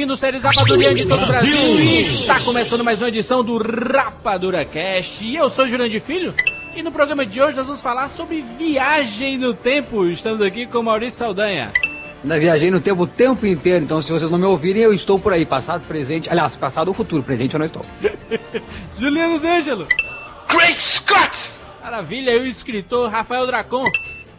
Sejam bem-vindos, séries Rapadurianos de todo o Brasil. Está começando mais uma edição do Rapadura Cast. E eu sou Jurandir Filho. E no programa de hoje nós vamos falar sobre viagem no tempo. Estamos aqui com Maurício Saldanha. Ainda viajei no tempo o tempo inteiro, então se vocês não me ouvirem, eu estou por aí, passado, presente. Aliás, passado ou futuro, presente eu não estou. Juliano D'Angelo. Great Scott! Maravilha, e o escritor Rafael Dracon.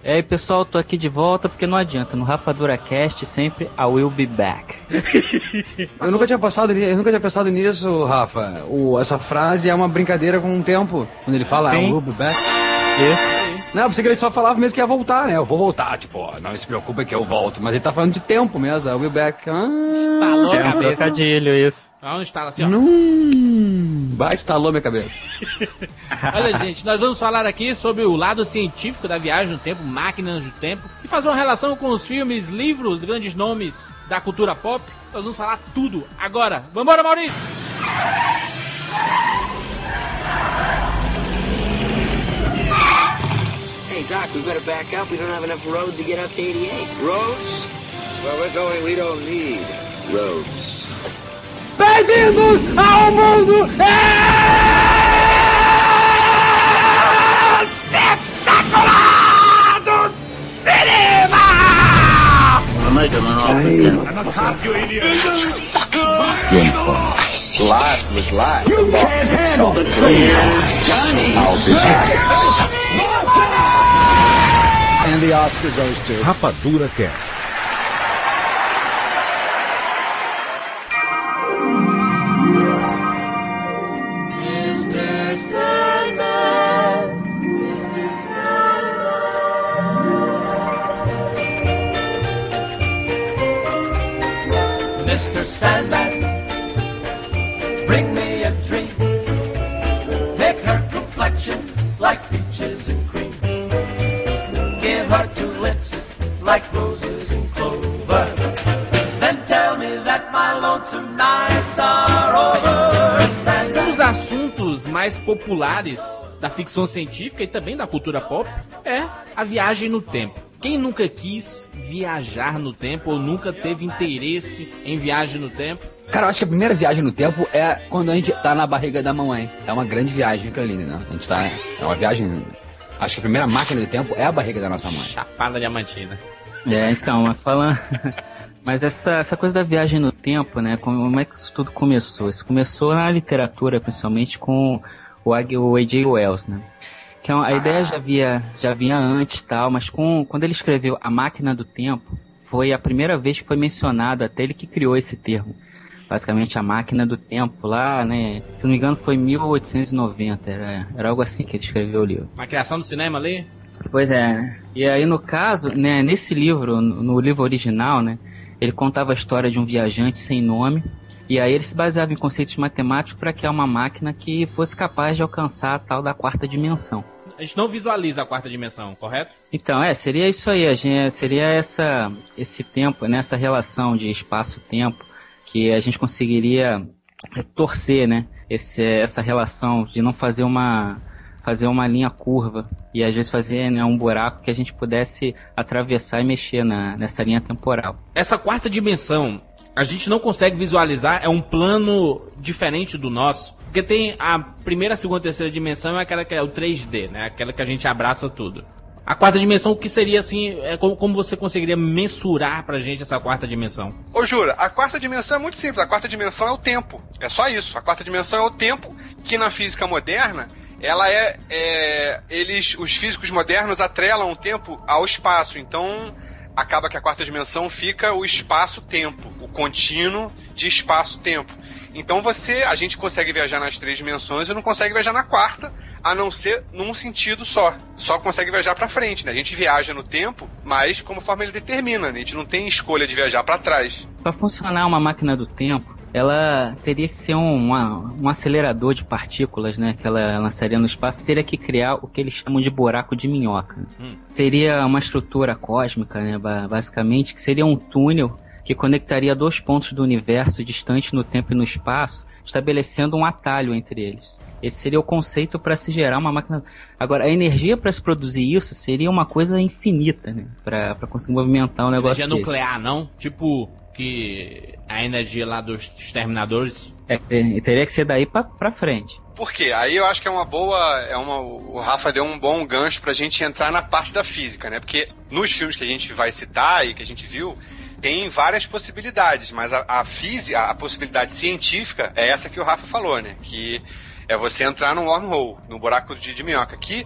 E aí, pessoal, tô aqui de volta porque não adianta. No Rapadura Cast sempre I will be back. Eu nunca tinha passado, eu nunca tinha pensado nisso, Rafa. O, essa frase é uma brincadeira com o tempo. Quando ele fala, Sim. I will be back. Isso. Não, eu pensei que ele só falava mesmo que ia voltar, né? Eu vou voltar, tipo, ó, não se preocupa que eu volto. Mas ele tá falando de tempo mesmo, I will be back. Ah, Estalou a É um cabeça. trocadilho isso. Onde está assim, ó. hum, vai, estalou minha cabeça. Olha, gente, nós vamos falar aqui sobre o lado científico da viagem no tempo, máquinas do tempo, e fazer uma relação com os filmes, livros, grandes nomes da cultura pop. Nós vamos falar tudo agora. Vambora, Maurício! Hey, Doc, we better back up. We don't have enough road to get up to 88. Roads? Where we're going, we don't need roads. Bem-vindos ao mundo espetacular do cinema! I'm making an offer James Bond. Life was life. You can't handle the truth. Johnny! I'll be back. And the Oscar goes to. Rapadura Cast. Mr. Sandman, mais populares da ficção científica e também da cultura pop é a viagem no tempo. Quem nunca quis viajar no tempo ou nunca teve interesse em viagem no tempo? Cara, eu acho que a primeira viagem no tempo é quando a gente tá na barriga da mamãe. É uma grande viagem aquilo ali, né? A gente tá. É uma viagem. Acho que a primeira máquina do tempo é a barriga da nossa mãe. Chapada diamantina. É, então, mas falando. Mas essa, essa coisa da viagem no tempo, né? Como é que isso tudo começou? Isso começou na literatura, principalmente com o A.J. Wells, né? Que é a ideia já havia, já vinha antes tal, mas com, quando ele escreveu A Máquina do Tempo, foi a primeira vez que foi mencionado, até ele que criou esse termo. Basicamente a máquina do tempo lá, né? Se não me engano foi 1890, era, era algo assim que ele escreveu o livro. Uma criação do cinema ali? Pois é. E aí, no caso, né, nesse livro, no, no livro original, né, ele contava a história de um viajante sem nome. E aí ele se baseava em conceitos matemáticos para criar uma máquina que fosse capaz de alcançar a tal da quarta dimensão. A gente não visualiza a quarta dimensão, correto? Então, é, seria isso aí, a gente, seria essa, esse tempo, né, essa relação de espaço-tempo que a gente conseguiria torcer, né, esse, essa relação de não fazer uma, fazer uma linha curva e às vezes fazer né, um buraco que a gente pudesse atravessar e mexer na, nessa linha temporal. Essa quarta dimensão, a gente não consegue visualizar, é um plano diferente do nosso. Porque tem a primeira, segunda e terceira dimensão é aquela que é o 3D, né? Aquela que a gente abraça tudo. A quarta dimensão, o que seria assim, é como, como você conseguiria mensurar pra gente essa quarta dimensão? Ô, Jura, a quarta dimensão é muito simples. A quarta dimensão é o tempo. É só isso. A quarta dimensão é o tempo que na física moderna, ela é, é- eles, os físicos modernos atrelam o tempo ao espaço. Então, acaba que a quarta dimensão fica o espaço-tempo, o contínuo de espaço-tempo. Então você, a gente consegue viajar nas três dimensões e não consegue viajar na quarta, a não ser num sentido só. Só consegue viajar para frente, né? A gente viaja no tempo, mas conforme ele determina, né? a gente não tem escolha de viajar para trás. Para funcionar uma máquina do tempo, ela teria que ser um, uma, um acelerador de partículas, né? Que ela lançaria no espaço, teria que criar o que eles chamam de buraco de minhoca. Hum. Seria uma estrutura cósmica, né? ba- Basicamente, que seria um túnel que conectaria dois pontos do universo distantes no tempo e no espaço, estabelecendo um atalho entre eles. Esse seria o conceito para se gerar uma máquina. Agora, a energia para se produzir isso seria uma coisa infinita, né? Para conseguir movimentar um negócio. Energia desse. nuclear, não? Tipo, que a energia lá dos exterminadores. É, ter- teria que ser daí pra, pra frente. Por quê? Aí eu acho que é uma boa. É uma, o Rafa deu um bom gancho pra gente entrar na parte da física, né? Porque nos filmes que a gente vai citar e que a gente viu, tem várias possibilidades, mas a, a física, a possibilidade científica é essa que o Rafa falou, né? Que é você entrar num wormhole, num buraco de, de minhoca. Que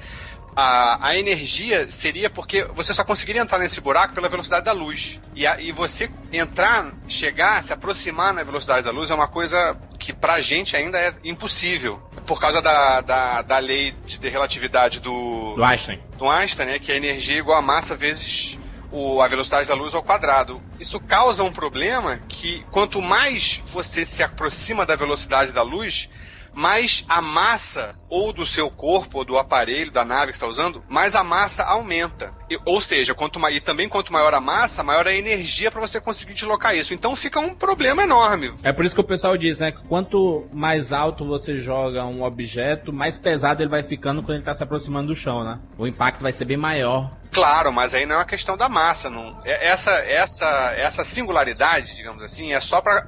a, a energia seria porque você só conseguiria entrar nesse buraco pela velocidade da luz. E, a- e você entrar, chegar, se aproximar na velocidade da luz é uma coisa que pra gente ainda é impossível. Por causa da, da, da lei de, de relatividade do, Do Einstein. do Einstein, né? Que a energia é igual a massa vezes o, a velocidade da luz ao quadrado. Isso causa um problema que quanto mais você se aproxima da velocidade da luz, mais a massa ou do seu corpo ou do aparelho da nave que está usando, mais a massa aumenta. E- ou seja, quanto e também quanto maior a massa, maior a energia para você conseguir deslocar isso. Então fica um problema enorme. É por isso que o pessoal diz, né? Que quanto mais alto você joga um objeto, mais pesado ele vai ficando quando ele tá se aproximando do chão, né? O impacto vai ser bem maior. Claro, mas aí não é uma questão da massa, não. É- Essa essa essa singularidade, digamos assim, é só para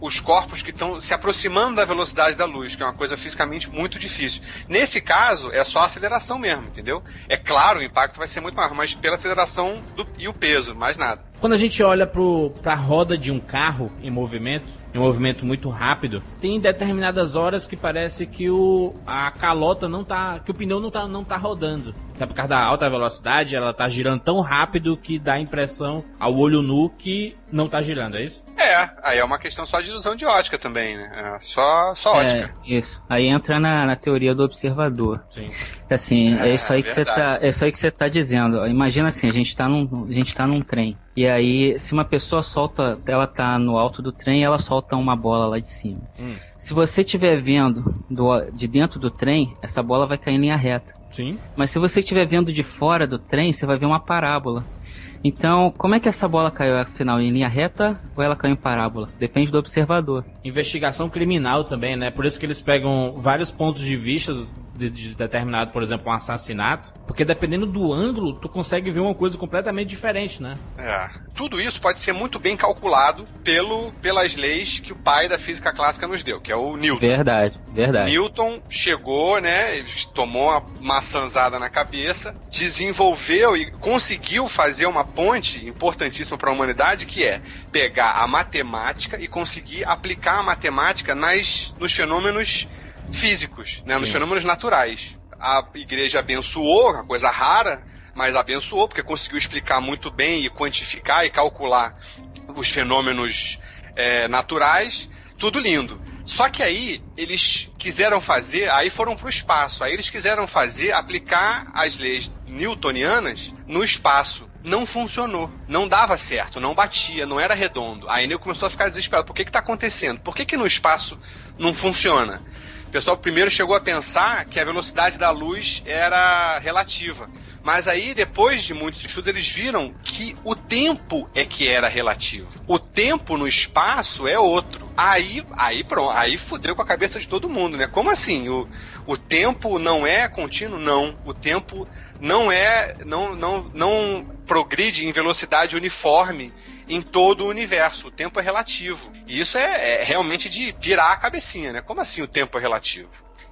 os corpos que estão se aproximando da velocidade da luz, que é uma coisa fisicamente muito difícil. Nesse caso, é só a aceleração mesmo, entendeu? É claro, o impacto vai ser muito maior, mas pela aceleração do- e o peso, mais nada. Quando a gente olha pro, pra roda de um carro em movimento, em um movimento muito rápido, tem determinadas horas que parece que o, a calota não tá. que o pneu não tá, não tá rodando. É por causa da alta velocidade, ela tá girando tão rápido que dá a impressão ao olho nu que não tá girando, é isso? É, aí é uma questão só de ilusão de ótica também, né? É só, só ótica. É, isso. Aí entra na, na teoria do observador. Sim. Assim, é, É, isso aí que você tá, é isso aí que você tá dizendo. Imagina assim, a gente tá num, a gente tá num trem. E aí, se uma pessoa solta, ela tá no alto do trem, ela solta uma bola lá de cima. Hum. Se você estiver vendo do, de dentro do trem, essa bola vai cair em linha reta. Sim. Mas se você estiver vendo de fora do trem, você vai ver uma parábola. Então, como é que essa bola caiu afinal em linha reta ou ela caiu em parábola? Depende do observador. Investigação criminal também, né? Por isso que eles pegam vários pontos de vista de, de determinado, por exemplo, um assassinato. Porque dependendo do ângulo, tu consegue ver uma coisa completamente diferente, né? É. Tudo isso pode ser muito bem calculado pelo, pelas leis que o pai da física clássica nos deu, que é o Newton. Verdade, verdade. Newton chegou, né, tomou uma maçãzada na cabeça, desenvolveu e conseguiu fazer uma ponte importantíssima para a humanidade, que é pegar a matemática e conseguir aplicar a matemática nas, nos fenômenos físicos, né, nos Sim. fenômenos naturais. A igreja abençoou, uma coisa rara, mas abençoou porque conseguiu explicar muito bem e quantificar e calcular os fenômenos é, naturais, tudo lindo. Só que aí eles quiseram fazer, aí foram para o espaço, aí eles quiseram fazer, aplicar as leis newtonianas no espaço. Não funcionou, não dava certo, não batia, não era redondo. Aí ele começou a ficar desesperado. Por que está acontecendo? Por que, que no espaço não funciona? O pessoal primeiro chegou a pensar que a velocidade da luz era relativa. Mas aí, depois de muitos estudos, eles viram que o tempo é que era relativo. O tempo no espaço é outro. Aí, aí pronto, aí fudeu com a cabeça de todo mundo, né? Como assim? O, o tempo não é contínuo? Não. O tempo não é. não, não, não progride em velocidade uniforme em todo o universo. O tempo é relativo. E isso é, é realmente de pirar a cabecinha, né? Como assim o tempo é relativo?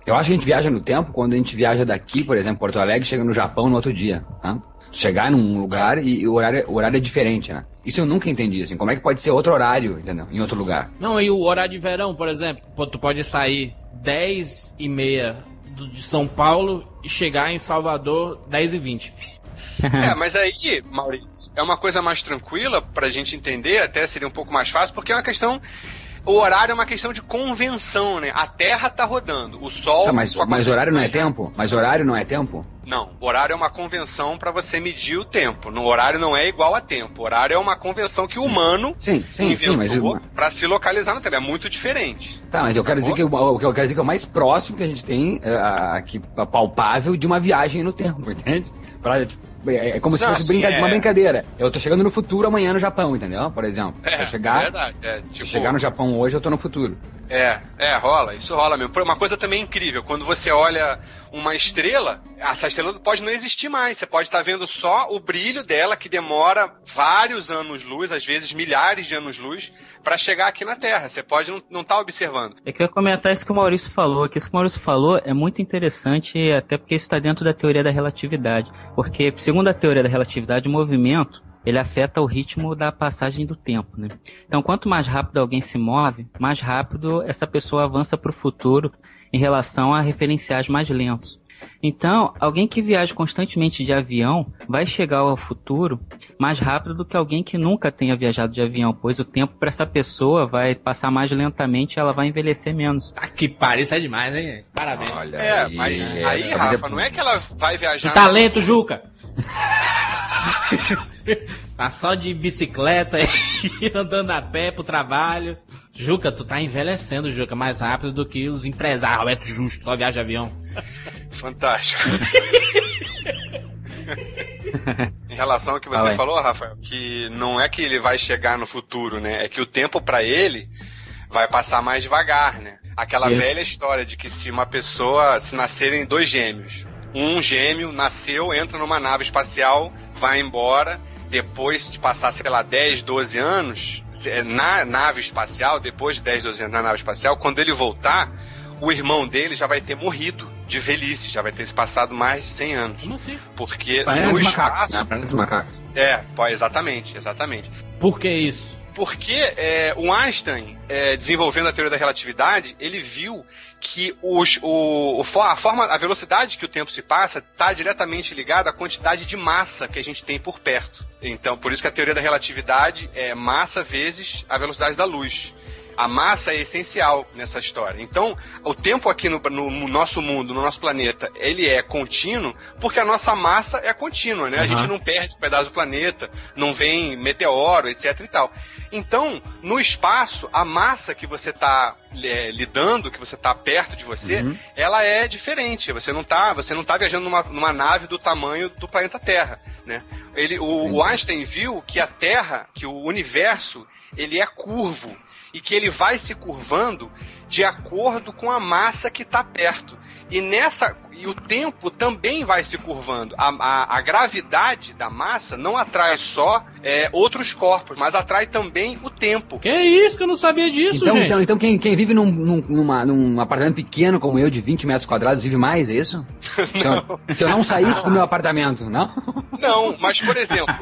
Eu acho que a gente viaja no tempo quando a gente viaja daqui, por exemplo, Porto Alegre, chega no Japão no outro dia, tá? Chegar num lugar e o horário, o horário é diferente, né? Isso eu nunca entendi, assim. Como é que pode ser outro horário, entendeu? Em outro lugar. Não, e o horário de verão, por exemplo, tu pode sair 10 e meia de São Paulo e chegar em Salvador 10 e 20. É, mas aí, Maurício, é uma coisa mais tranquila pra gente entender, até seria um pouco mais fácil, porque é uma questão. O horário é uma questão de convenção, né? A Terra tá rodando, o Sol. Tá, mas, mas horário não é tempo? Mas horário não é tempo? Não, horário é uma convenção pra você medir o tempo. No horário não é igual a tempo. Horário é uma convenção que o humano Sim, sim, sim, mas. inventou pra se localizar no tempo. É muito diferente. Tá, mas eu quero dizer que o, que eu quero dizer que é o mais próximo que a gente tem é, aqui palpável de uma viagem no tempo, entende? Pra, tipo, é, é como se Não, fosse brinca- é. uma brincadeira. Eu tô chegando no futuro amanhã no Japão, entendeu? Por exemplo. se eu chegar, verdade. É, se tipo, eu chegar no Japão hoje, eu tô no futuro. É, é, rola, isso rola mesmo. Uma coisa também incrível, quando você olha uma estrela, essa estrela pode não existir mais. Você pode estar vendo só o brilho dela, que demora vários anos-luz, às vezes milhares de anos-luz, pra chegar aqui na Terra. Você pode não estar observando. É eu ia comentar isso que o Maurício falou, que isso que o Maurício falou é muito interessante, até porque isso está dentro da teoria da relatividade. Porque, segundo a teoria da relatividade, o movimento ele afeta o ritmo da passagem do tempo, né? Então, quanto mais rápido alguém se move, mais rápido essa pessoa avança para o futuro em relação a referenciais mais lentos. Então, alguém que viaja constantemente de avião vai chegar ao futuro mais rápido do que alguém que nunca tenha viajado de avião, pois o tempo para essa pessoa vai passar mais lentamente e ela vai envelhecer menos. Tá que isso é demais, hein? Parabéns. Olha É, aí, mas é, aí, talvez Rafa, não é que ela vai viajar. Que talento, Juca! tá só de bicicleta e andando a pé pro trabalho. Juca, tu tá envelhecendo, Juca, mais rápido do que os empresários. Roberto Justo, só viaja avião. Fantástico. em relação ao que você falou, Rafael, que não é que ele vai chegar no futuro, né? É que o tempo pra ele vai passar mais devagar, né? Aquela Isso. velha história de que se uma pessoa, se nascerem dois gêmeos, um gêmeo nasceu, entra numa nave espacial, vai embora, depois de passar, sei lá, 10, 12 anos, se- na nave espacial, depois de 10, 12 anos na nave espacial, quando ele voltar, o irmão dele já vai ter morrido de velhice, já vai ter se passado mais de 100 anos. Como assim? Porque Planeta no dos macacos, espaço. né? Planeta dos macacos. É, pô, exatamente, exatamente. Por que isso? Porque é, o Einstein, é, desenvolvendo a teoria da relatividade, ele viu que os, o, a, forma, a velocidade que o tempo se passa está diretamente ligada à quantidade de massa que a gente tem por perto. Então, por isso que a teoria da relatividade é massa vezes a velocidade da luz. A massa é essencial nessa história. Então, o tempo aqui no, no- no nosso mundo, no nosso planeta, ele é contínuo porque a nossa massa é contínua, né? A gente não perde pedaço do planeta, não vem meteoro, etc e tal. Então, no espaço, a massa que você está lidando, que você está perto de você, ela é diferente. Você não está, você não tá viajando numa, numa nave do tamanho do planeta Terra, né? Ele, o, o Einstein viu que a Terra, que o universo, ele é curvo e que ele vai se curvando de acordo com a massa que está perto. E nessa e o tempo também vai se curvando. A, a, a gravidade da massa não atrai só é, outros corpos, mas atrai também o tempo. Que isso que eu não sabia disso, Então, gente? então, então quem, quem vive num, num, numa- num apartamento pequeno como eu, de 20 metros quadrados, vive mais, é isso? Se eu, se eu não saísse do meu apartamento, não? Não, mas por exemplo,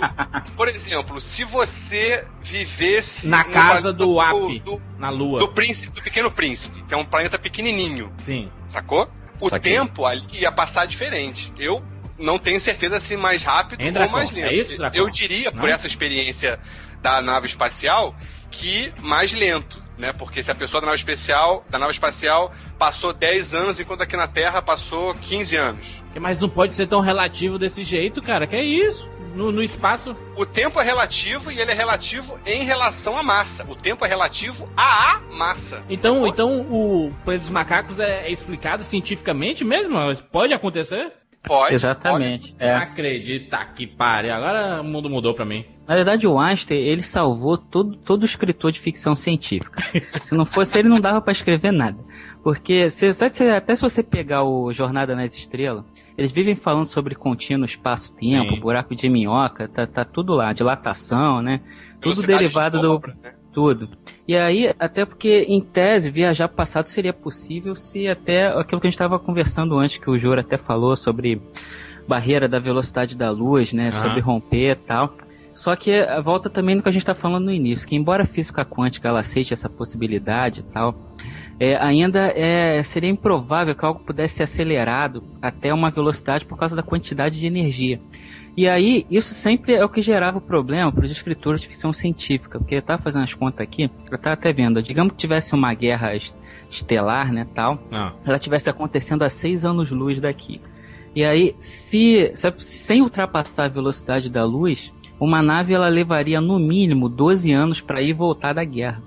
por exemplo, se você vivesse Na casa planeta do Ap, do, na Lua. do príncipe, do pequeno príncipe, que é um planeta pequenininho, Sim. sacou? O Saquei. tempo ali ia passar diferente. Eu não tenho certeza se mais rápido Hein, ou mais lento. É isso, Dracon? Eu diria, por Não? essa experiência da nave espacial, que mais lento. Né? Porque se a pessoa da nave espacial, da nave espacial passou 10 anos, enquanto aqui na Terra passou 15 anos. Mas não pode ser tão relativo desse jeito, cara. Que é isso? No, no espaço. O tempo é relativo e ele é relativo em relação à massa. O tempo é relativo à massa. Então, sacou? então o Planeta dos Macacos é, é explicado cientificamente mesmo? Pode acontecer? pode. Exatamente. Não É. acredita que pare. Agora o mundo mudou pra mim. Na verdade, o Einstein, ele salvou todo, todo escritor de ficção científica. se não fosse ele, não dava pra escrever nada. Porque, se- até se você pegar o Jornada nas Estrelas, eles vivem falando sobre contínuo espaço-tempo, buraco de minhoca, tá, tá tudo lá, dilatação, né? Tudo derivado de do, dobra, né? tudo. E aí, até porque, em tese, viajar pro passado seria possível se até aquilo que a gente estava conversando antes, que o Jura até falou sobre barreira da velocidade da luz, né? Aham. Sobre romper e tal. Só que eh, volta também no que a gente está falando no início, que embora a física quântica ela aceite essa possibilidade e tal, é, ainda é, seria improvável que algo pudesse ser acelerado até uma velocidade por causa da quantidade de energia. E aí, isso sempre é o que gerava o problema para os escritores de ficção científica, porque eu estava fazendo as contas aqui, eu estava até vendo, digamos que tivesse uma guerra est- estelar, né, tal, Ah. ela tivesse acontecendo a seis anos-luz daqui. E aí, se, sabe, sem ultrapassar a velocidade da luz, uma nave ela levaria no mínimo 12 anos para ir e voltar da guerra.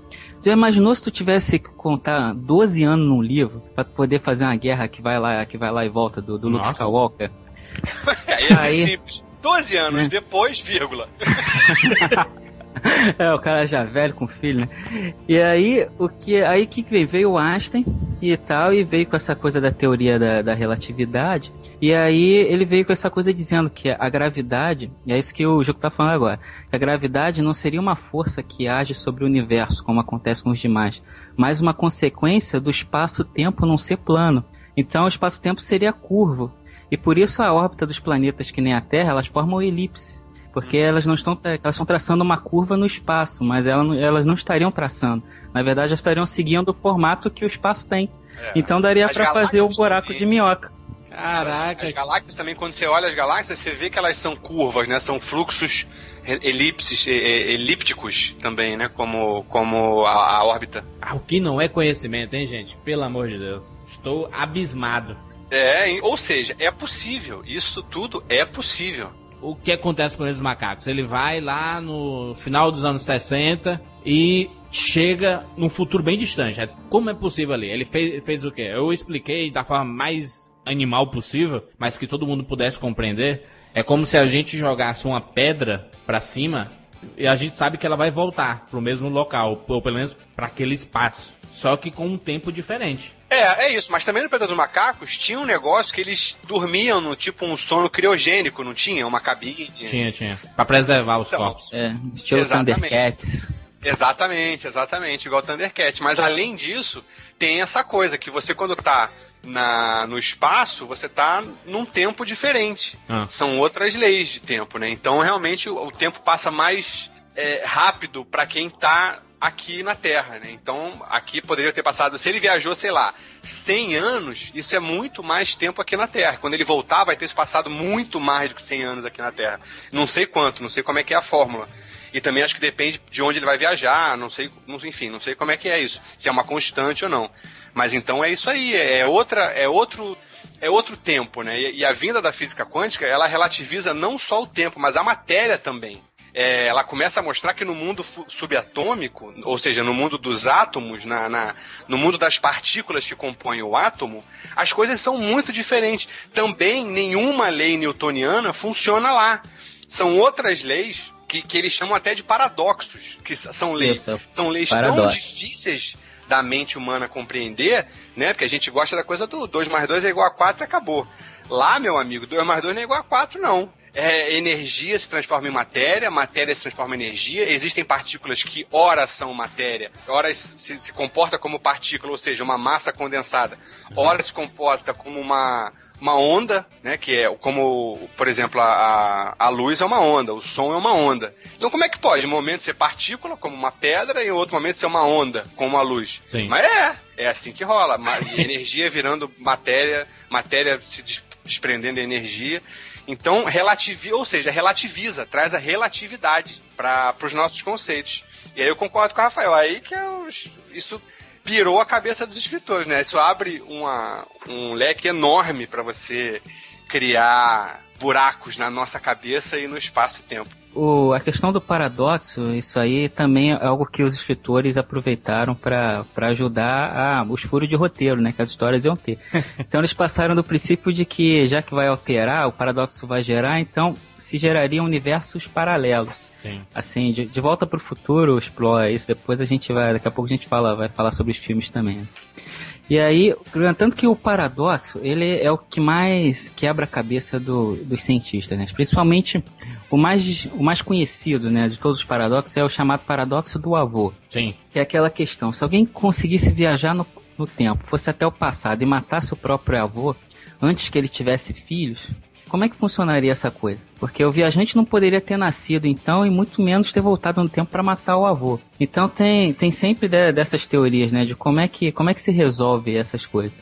Já imaginou se tu tivesse que contar 12 anos num livro para poder fazer uma guerra que vai lá, que vai lá e volta do, do Luke. Skywalker? É, esse Aí- é simples. 12 anos Né? depois, vírgula. É, o cara já velho com filho, né? E aí, o que aí que veio? Veio o Einstein e tal, e veio com essa coisa da teoria da, da relatividade. E aí ele veio com essa coisa dizendo que a gravidade, e é isso que o Juco tá falando agora, que a gravidade não seria uma força que age sobre o universo, como acontece com os demais, mas uma consequência do espaço-tempo não ser plano. Então o espaço-tempo seria curvo. E por isso a órbita dos planetas que nem a Terra, elas formam elipses. Porque elas não estão, elas estão traçando uma curva no espaço, mas ela não- elas não estariam traçando. Na verdade, elas estariam seguindo o formato que o espaço tem. É. Então daria para fazer o buraco também. de minhoca. Caraca. As galáxias também, quando você olha as galáxias, você vê que elas são curvas, né? São fluxos elipses, elípticos também, né? Como, como a, a órbita. Ah, o que não é conhecimento, hein, gente? Pelo amor de Deus. Estou abismado. É, ou seja, é possível. Isso tudo é possível. O que acontece com esses macacos? Ele vai lá no final dos anos 60 e chega num futuro bem distante. Como é possível ali? Ele fez, fez o quê? Eu expliquei da forma mais animal possível, mas que todo mundo pudesse compreender. É como se a gente jogasse uma pedra pra cima e a gente sabe que ela vai voltar pro mesmo local, ou pelo menos para aquele espaço, só que com um tempo diferente. É, é isso. Mas também no Planeta dos Macacos tinha um negócio que eles dormiam no tipo um sono criogênico, não tinha? Uma cabine. Tinha, tinha. Pra preservar os Então, corpos. É, estilo Exatamente. Thundercats. Exatamente, exatamente, igual o Thundercat. Mas além disso, tem essa coisa que você quando tá na, no espaço, você tá num tempo diferente. Ah. São outras leis de tempo, né? Então realmente o, o tempo passa mais é, rápido pra quem tá aqui na Terra, né? Então aqui poderia ter passado, se ele viajou, sei lá, 100 anos, isso é muito mais tempo aqui na Terra. Quando ele voltar, vai ter passado muito mais do que 100 anos aqui na Terra. Não sei quanto, não sei como é que é a fórmula. E também acho que depende de onde ele vai viajar, não sei, enfim, não sei como é que é isso, se é uma constante ou não. Mas então é isso aí, é outra, é outro, é outro tempo, né? E a vinda da física quântica, ela relativiza não só o tempo, mas a matéria também. É, ela começa a mostrar que no mundo subatômico, ou seja, no mundo dos átomos, na, na- no mundo das partículas que compõem o átomo, as coisas são muito diferentes. Também nenhuma lei newtoniana funciona lá. São outras leis que, que eles chamam até de paradoxos, que são leis, Isso, é são leis tão difíceis da mente humana compreender, né? Porque a gente gosta da coisa do 2 mais 2 é igual a 4 e acabou. Lá, meu amigo, 2 mais 2 não é igual a 4, não. É, energia se transforma em matéria, matéria se transforma em energia. Existem partículas que ora são matéria, ora se, se comporta como partícula, ou seja, uma massa condensada. Ora se comporta como uma, uma onda, né? Que é como, por exemplo, a, a, a luz é uma onda, o som é uma onda. Então como é que pode? Em um momento ser partícula, como uma pedra, e em outro momento ser uma onda, como uma luz. Sim. Mas é, é assim que rola. Energia virando matéria, matéria se desprendendo de energia. Então, relativiza, ou seja, relativiza, traz a relatividade para os nossos conceitos. E aí eu concordo com o Rafael, aí que é os- isso pirou a cabeça dos escritores, né? Isso abre uma, um leque enorme para você criar buracos na nossa cabeça e no espaço e tempo. O, a questão do paradoxo, isso aí também é algo que os escritores aproveitaram para ajudar a, os furos de roteiro, né? Que as histórias iam ter. Então eles passaram do princípio de que já que vai alterar, o paradoxo vai gerar, então se gerariam universos paralelos. Sim. Assim, de, de volta para o futuro explora isso. Depois a gente vai, daqui a pouco a gente fala, vai falar sobre os filmes também. né? E aí, tanto que o paradoxo, ele é o que mais quebra a cabeça do, dos cientistas, né? Principalmente o mais, o mais conhecido, né, de todos os paradoxos é o chamado paradoxo do avô. Sim. Que é aquela questão, se alguém conseguisse viajar no, no tempo, fosse até o passado e matasse o próprio avô antes que ele tivesse filhos, como é que funcionaria essa coisa? Porque o viajante não poderia ter nascido então e muito menos ter voltado no tempo para matar o avô. Então tem, tem sempre de- dessas teorias, né, de como é que como é que se resolve essas coisas.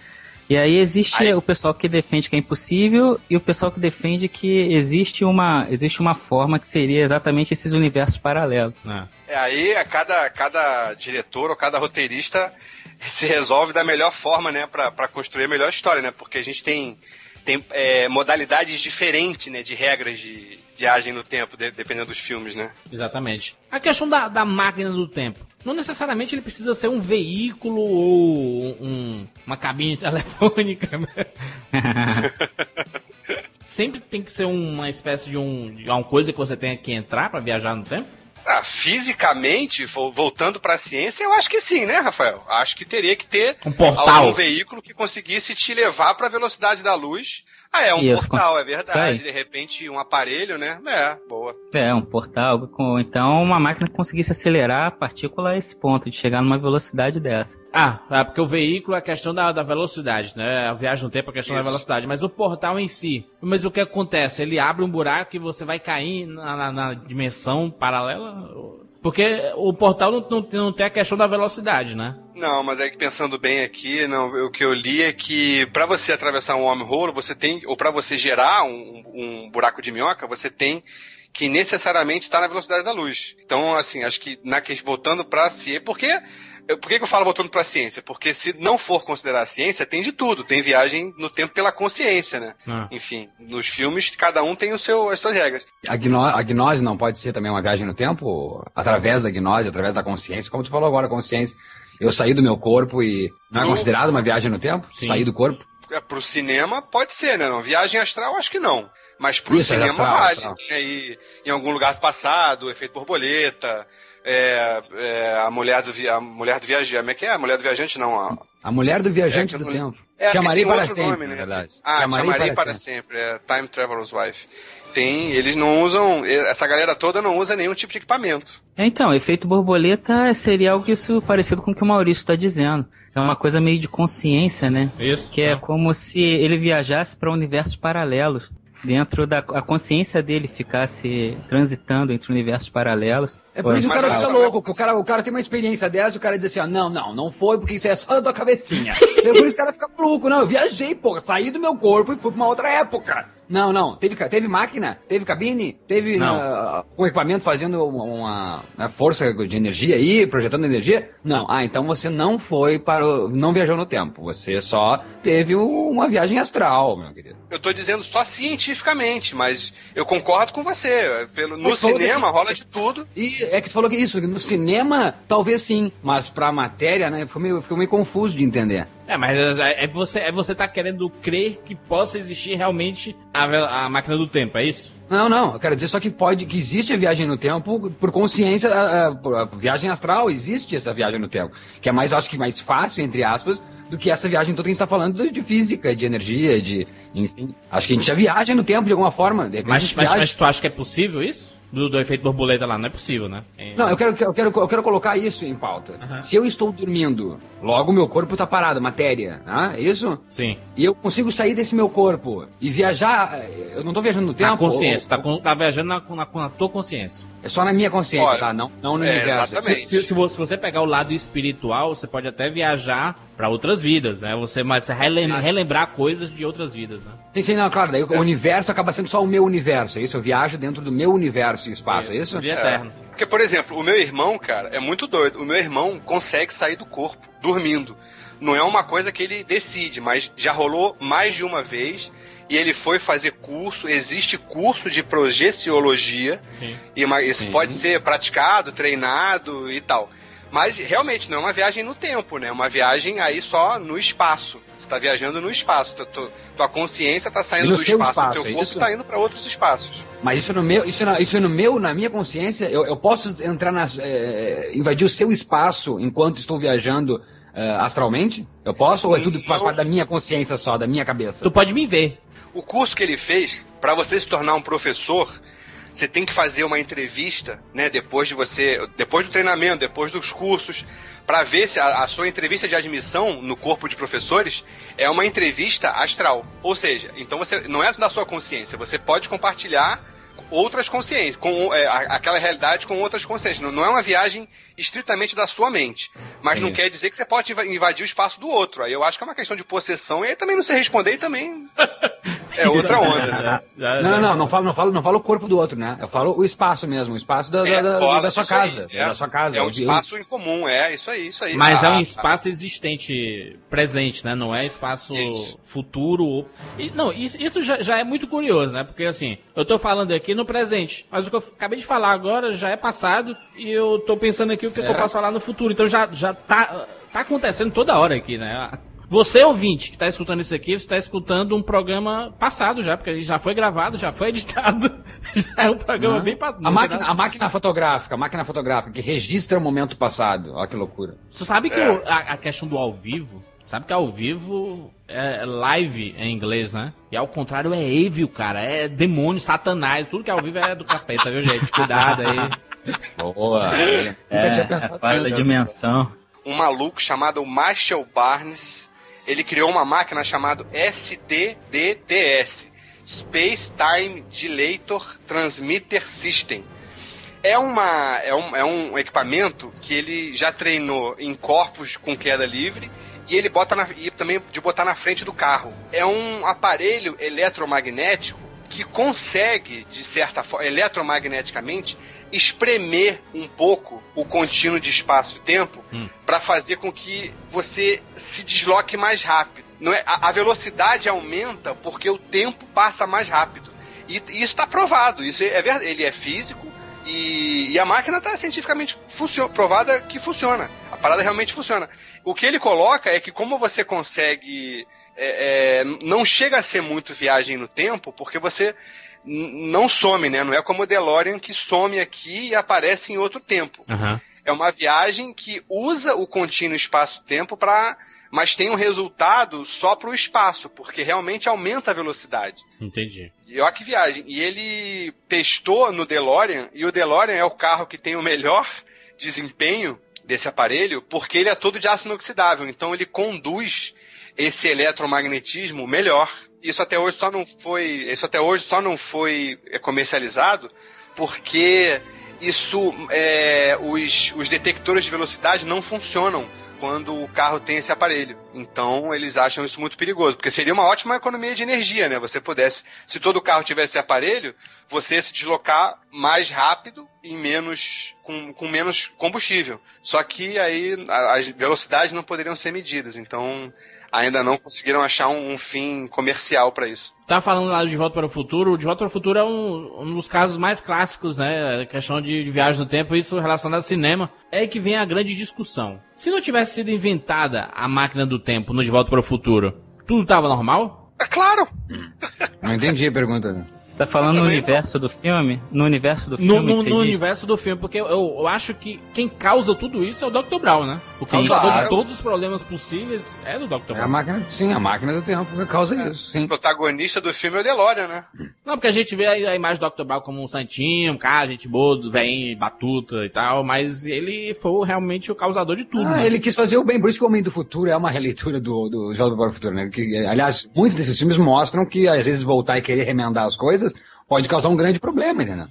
E aí existe Aí- o pessoal que defende que é impossível e o pessoal que defende que existe uma existe uma forma que seria exatamente esses universos paralelos. né? É, aí a cada, cada diretor ou cada roteirista se resolve da melhor forma, né, pra construir a melhor história, né? Porque a gente tem, tem é, modalidades diferentes, né, de regras de viagem no tempo, de- dependendo dos filmes, né? Exatamente. A questão da, da máquina do tempo. Não necessariamente ele precisa ser um veículo ou um- uma cabine telefônica. Sempre tem que ser uma espécie de, um, de uma coisa que você tenha que entrar pra viajar no tempo? Ah, fisicamente, vo- voltando pra ciência, eu acho que sim, né, Rafael? Acho que teria que ter Um portal. algum veículo que conseguisse te levar pra velocidade da luz. Ah, é um Isso, portal, é verdade. De repente, um aparelho, né? É, boa. É, um portal, com, então uma máquina que conseguisse acelerar a partícula a esse ponto, de chegar numa velocidade dessa. Ah, é porque o veículo é a questão da, da velocidade, né? A viagem no tempo é a questão da Isso. velocidade. Mas o portal em si. Mas o que acontece? Ele abre um buraco e você vai cair na, na- na dimensão paralela? Porque o portal não, não, não tem a questão da velocidade, né? Não, mas é que pensando bem aqui, não, o que eu li é que pra você atravessar um wormhole, você tem, ou pra você gerar um, um buraco de minhoca, você tem que necessariamente estar na velocidade da luz. Então, assim, acho que na voltando pra ciência, porque eu- por que, que eu falo voltando pra ciência? Porque se não for considerar a ciência, tem de tudo, tem viagem no tempo pela consciência, né? Ah. Enfim, nos filmes cada um tem o seu, as suas regras. A, gno a gnose não pode ser também uma viagem no tempo? Através da gnose, através da consciência? Como tu falou agora, consciência. Eu saí do meu corpo e. Não é Não. considerado uma viagem no tempo? Sim. Sair do corpo? É, pro cinema pode ser, né? Não, viagem astral acho que não. Mas pro Isso, é cinema astral, vale. astral. Né? E, em algum lugar do passado, efeito borboleta, é, é, a mulher do a mulher do viajante, como é que é? A mulher do viajante não, a, A mulher do viajante É, do não- tempo. É, Te amarei tem para outro sempre, nome, na né? verdade. Ah, te amarei, para, sempre. É Time Traveler's Wife. Tem, eles não usam, essa galera toda não usa nenhum tipo de equipamento. É, Então, efeito borboleta seria algo isso parecido com o que o Maurício está dizendo. É uma coisa meio de consciência, né? Isso. Que é como se ele viajasse para universos paralelos. Dentro da a consciência dele ficasse transitando entre universos paralelos. É por isso que o cara fica louco, o cara, o cara tem uma experiência dessa e o cara diz assim, ó, não, não, não foi porque isso é só da tua cabecinha. é por isso que o cara fica maluco, não, eu viajei, porra, saí do meu corpo e fui pra uma outra época. Não, não, teve, teve máquina, teve cabine, teve um equipamento fazendo uma, uma, né, força de energia aí, projetando energia? Não, ah, então você não foi para o, não viajou no tempo, você só teve um- uma viagem astral, meu querido. Eu tô dizendo só cientificamente, mas eu concordo com você. Pelo, no cinema desse- rola de tudo. E é que tu falou que isso, no cinema, talvez sim, mas pra matéria, né, ficou meio, ficou meio confuso de entender. É, mas é, é você é você tá querendo crer que possa existir realmente a, a máquina do tempo, é isso? Não, não, eu quero dizer só que pode, que existe a viagem no tempo por consciência, a, a- a viagem astral, existe essa viagem no tempo. Que é mais, acho que mais fácil, entre aspas, do que essa viagem toda que a gente tá falando de, física, de energia, de, enfim. Acho que a gente já viaja no tempo de alguma forma. De Mas, mas, mas tu acha que é possível isso? Do, do efeito borboleta lá, não é possível, né? É- Não, eu quero, eu, quero, eu quero colocar isso em pauta. Se eu estou dormindo, logo meu corpo tá parado, matéria, né? É isso? Sim. E eu consigo sair desse meu corpo e viajar, eh, eu não tô viajando no tempo. Na consciência, ou- tá, tá viajando na, na, na tua consciência. É só na minha consciência, Olha, tá? Não, não no é, universo. exatamente. Se, se você, se você pegar o lado espiritual, você pode até viajar pra outras vidas, né? Você, mas relem- relembrar coisas de outras vidas, né? Sim, sim, não, claro, daí o universo acaba sendo só o meu universo, é isso? Eu viajo dentro do meu universo e espaço, é isso? Dia eterno. Porque, por exemplo, o meu irmão, cara, é muito doido. O meu irmão consegue sair do corpo, dormindo. Não é uma coisa que ele decide, mas já rolou mais de uma vez. E ele foi fazer curso, existe curso de projeciologia. Sim. E uma- isso Sim. pode ser praticado, treinado e tal. Mas realmente não é uma viagem no tempo, né? É uma viagem aí só no espaço. Você tá viajando no espaço. Tu- tu- tua consciência tá saindo no do seu espaço, espaço, teu é corpo isso? tá indo para outros espaços. Mas isso no meu, isso na, isso no meu, na minha consciência, eu, eu posso entrar nas, eh, invadir o seu espaço enquanto estou viajando eh, astralmente? Eu posso? Ou é tudo que faz Não. parte da minha consciência só, da minha cabeça? Tu pode me ver. O curso que ele fez, para você se tornar um professor, você tem que fazer uma entrevista, né, depois de você, depois do treinamento, depois dos cursos, para ver se a, a, sua entrevista de admissão no corpo de professores é uma entrevista astral. Ou seja, então você não é da sua consciência, você pode compartilhar outras consciências, com é, aquela realidade com outras consciências. Não, não, é uma viagem estritamente da sua mente. Mas não quer dizer que você pode invadir o espaço do outro. Aí eu acho que é uma questão de possessão e aí também não se responder e também é outra onda. Né? Já, já, não, não, não falo, não falo, não falo o corpo do outro, né? Eu falo o espaço meso, o espaço da, é, da, da, da, sua casa, é, da sua casa. É um espaço em comum, é isso aí, isso aí. Mas ah, é um espaço ah, existente, presente, né? Não é espaço isso. futuro. E, não, isso, isso já, já, é muito curioso, né? Porque assim, eu tô falando aqui no presente, mas o que eu acabei de falar agora já é passado e eu tô pensando aqui o que, é. que eu posso falar no futuro. Então já, já tá, tá acontecendo toda hora aqui, né? Você, ouvinte, que está escutando isso aqui, você está escutando um programa passado já, porque já foi gravado, já foi editado. já é um programa uhum. bem passado. A máquina, a máquina fotográfica, a máquina fotográfica que registra o momento passado. Olha que loucura. Você sabe que é. o, a, a, questão do ao vivo, sabe que ao vivo é live em inglês, né? E ao contrário é evil, cara. É demônio, satanás. Tudo que é ao vivo é do capeta, viu, gente? Cuidado aí. Boa. É, Nunca tinha pensado. É, dimensão. Um maluco chamado Marshall Barnes ele criou uma máquina chamada STDTS Space Time Dilator Transmitter System. É, uma, é, um, é um equipamento que ele já treinou em corpos com queda livre e ele bota na, e também de botar na frente do carro. É um aparelho eletromagnético que consegue, de certa forma, eletromagneticamente, espremer um pouco o contínuo de espaço e tempo hum. para fazer com que você se desloque mais rápido. Não é, a, a velocidade aumenta porque o tempo passa mais rápido. E, e isso está provado. Isso é, é ele é físico e, e a máquina está cientificamente provada que funciona. A parada realmente funciona. O que ele coloca é que como você consegue é, é, não chega a ser muito viagem no tempo, porque você não some, né? Não é como o DeLorean que some aqui e aparece em outro tempo. Uhum. É uma viagem que usa o contínuo espaço-tempo para mas tem um resultado só para o espaço, porque realmente aumenta a velocidade. Entendi. E olha que viagem. E ele testou no DeLorean, e o DeLorean é o carro que tem o melhor desempenho desse aparelho, porque ele é todo de aço inoxidável. Então ele conduz esse eletromagnetismo melhor. Isso até hoje só não foi, isso até hoje só não foi é, comercializado porque isso é, os, os detectores de velocidade não funcionam quando o carro tem esse aparelho. Então eles acham isso muito perigoso, porque seria uma ótima economia de energia, né? Você pudesse, se todo carro tivesse esse aparelho, você se deslocar mais rápido e menos com, com menos combustível. Só que aí as velocidades não poderiam ser medidas. Então ainda não conseguiram achar um, um fim comercial para isso. Tá falando lá de Volta para o Futuro. O de Volta para o Futuro é um, um dos casos mais clássicos, né? A questão de, de viagem no tempo, isso relacionado ao cinema. É aí que vem a grande discussão. Se não tivesse sido inventada a máquina do tempo no De Volta para o Futuro, tudo tava normal? É claro! Não entendi a pergunta. Você tá falando no universo não. do filme? No universo do filme? No, no, no universo do filme, porque eu, eu, acho que quem causa tudo isso é o Dr. Brown, né? O sim, causador claro. de todos os problemas possíveis é do Dr. Brown. É a máquina, sim, a máquina do tempo que causa é. isso, sim. O protagonista do filme é o DeLorean, né? Não, porque a gente vê a, a imagem do Dr. Brown como um santinho, um cara, gente boa, vem, batuta e tal, mas ele foi realmente o causador de tudo. Ah, né? ele quis fazer o bem, por isso que o Homem do Futuro é uma releitura do, do Jovem para o Futuro, né? Que, aliás, muitos desses filmes mostram que às vezes voltar e querer remendar as coisas pode causar um grande problema, entendeu?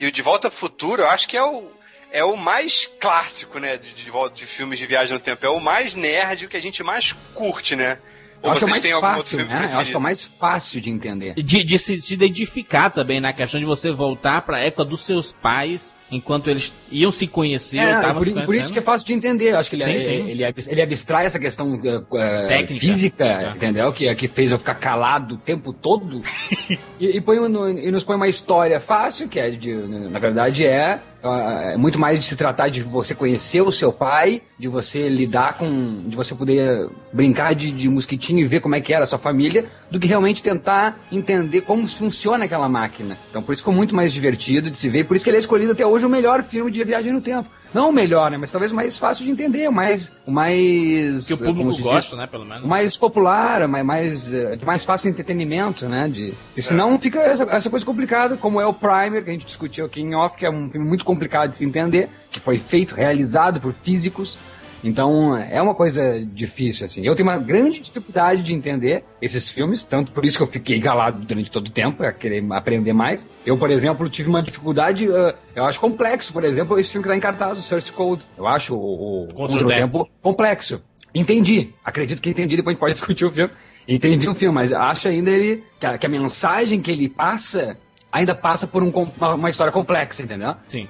E o De Volta ao Futuro, eu acho que é o, é o mais clássico, né, de, de, de filmes de viagem no tempo. É o mais nerd, o que a gente mais curte, né? Ou eu acho, é mais fácil, né? eu acho que é o mais fácil de entender. De, de se, se identificar também na questão de você voltar para a época dos seus pais enquanto eles iam se conhecer. É, por, se por, isso que é fácil de entender. Acho que ele, sim, é, sim. Ele, ele, abstrai essa questão uh, física, é. entendeu? Que, que fez eu ficar calado o tempo todo. e, e, põe no, e nos põe uma história fácil, que é de, na verdade é é muito mais de se tratar de você conhecer o seu pai, de você lidar com. de você poder brincar de, de mosquitinho e ver como é que era a sua família, do que realmente tentar entender como funciona aquela máquina. Então por isso ficou muito mais divertido de se ver, por isso que ele é escolhido até hoje o melhor filme de viagem no tempo. Não o melhor, né? Mas talvez o mais fácil de entender, o mais. O mais Que o como público gosta, diz? né, pelo menos. Mais popular, mais, mais, eh, de mais fácil entretenimento, né? De, e senão fica essa, essa coisa complicada, como é o Primer, que a gente discutiu aqui em off, que é um filme muito complicado de se entender, que foi feito, realizado por físicos. Então é uma coisa difícil, assim. Eu tenho uma grande dificuldade de entender esses filmes, tanto por isso que eu fiquei calado durante todo o tempo, a querer aprender mais. Eu, por exemplo, tive uma dificuldade, eh, eu acho complexo, por exemplo, esse filme que tá em cartaz, o Source Code. Eu acho o, o Contra o Tempo complexo. Entendi. Acredito que entendi, depois a gente pode discutir o filme. Entendi o filme, mas acho ainda ele que a, que a mensagem que ele passa ainda passa por um uma, uma história complexa, entendeu? Sim.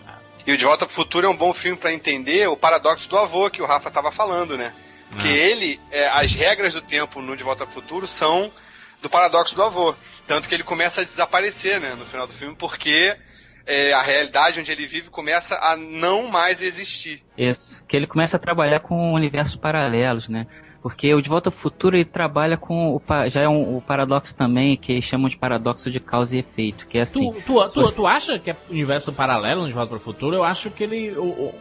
E o De Volta pro Futuro é um bom filme pra entender o paradoxo do avô que o Rafa tava falando, né? Porque ele, é, as regras do tempo no De Volta pro Futuro são do paradoxo do avô. Tanto que ele começa a desaparecer, né, no final do filme, porque é, a realidade onde ele vive começa a não mais existir. Isso. Que ele começa a trabalhar com universos paralelos, né? Porque o De Volta ao Futuro ele trabalha com o já é um, o paradoxo também que chamam de paradoxo de causa e efeito, que é assim. Tu, tu, tu, você- tu acha que é universo paralelo no De Volta para o Futuro? Eu acho que ele. o-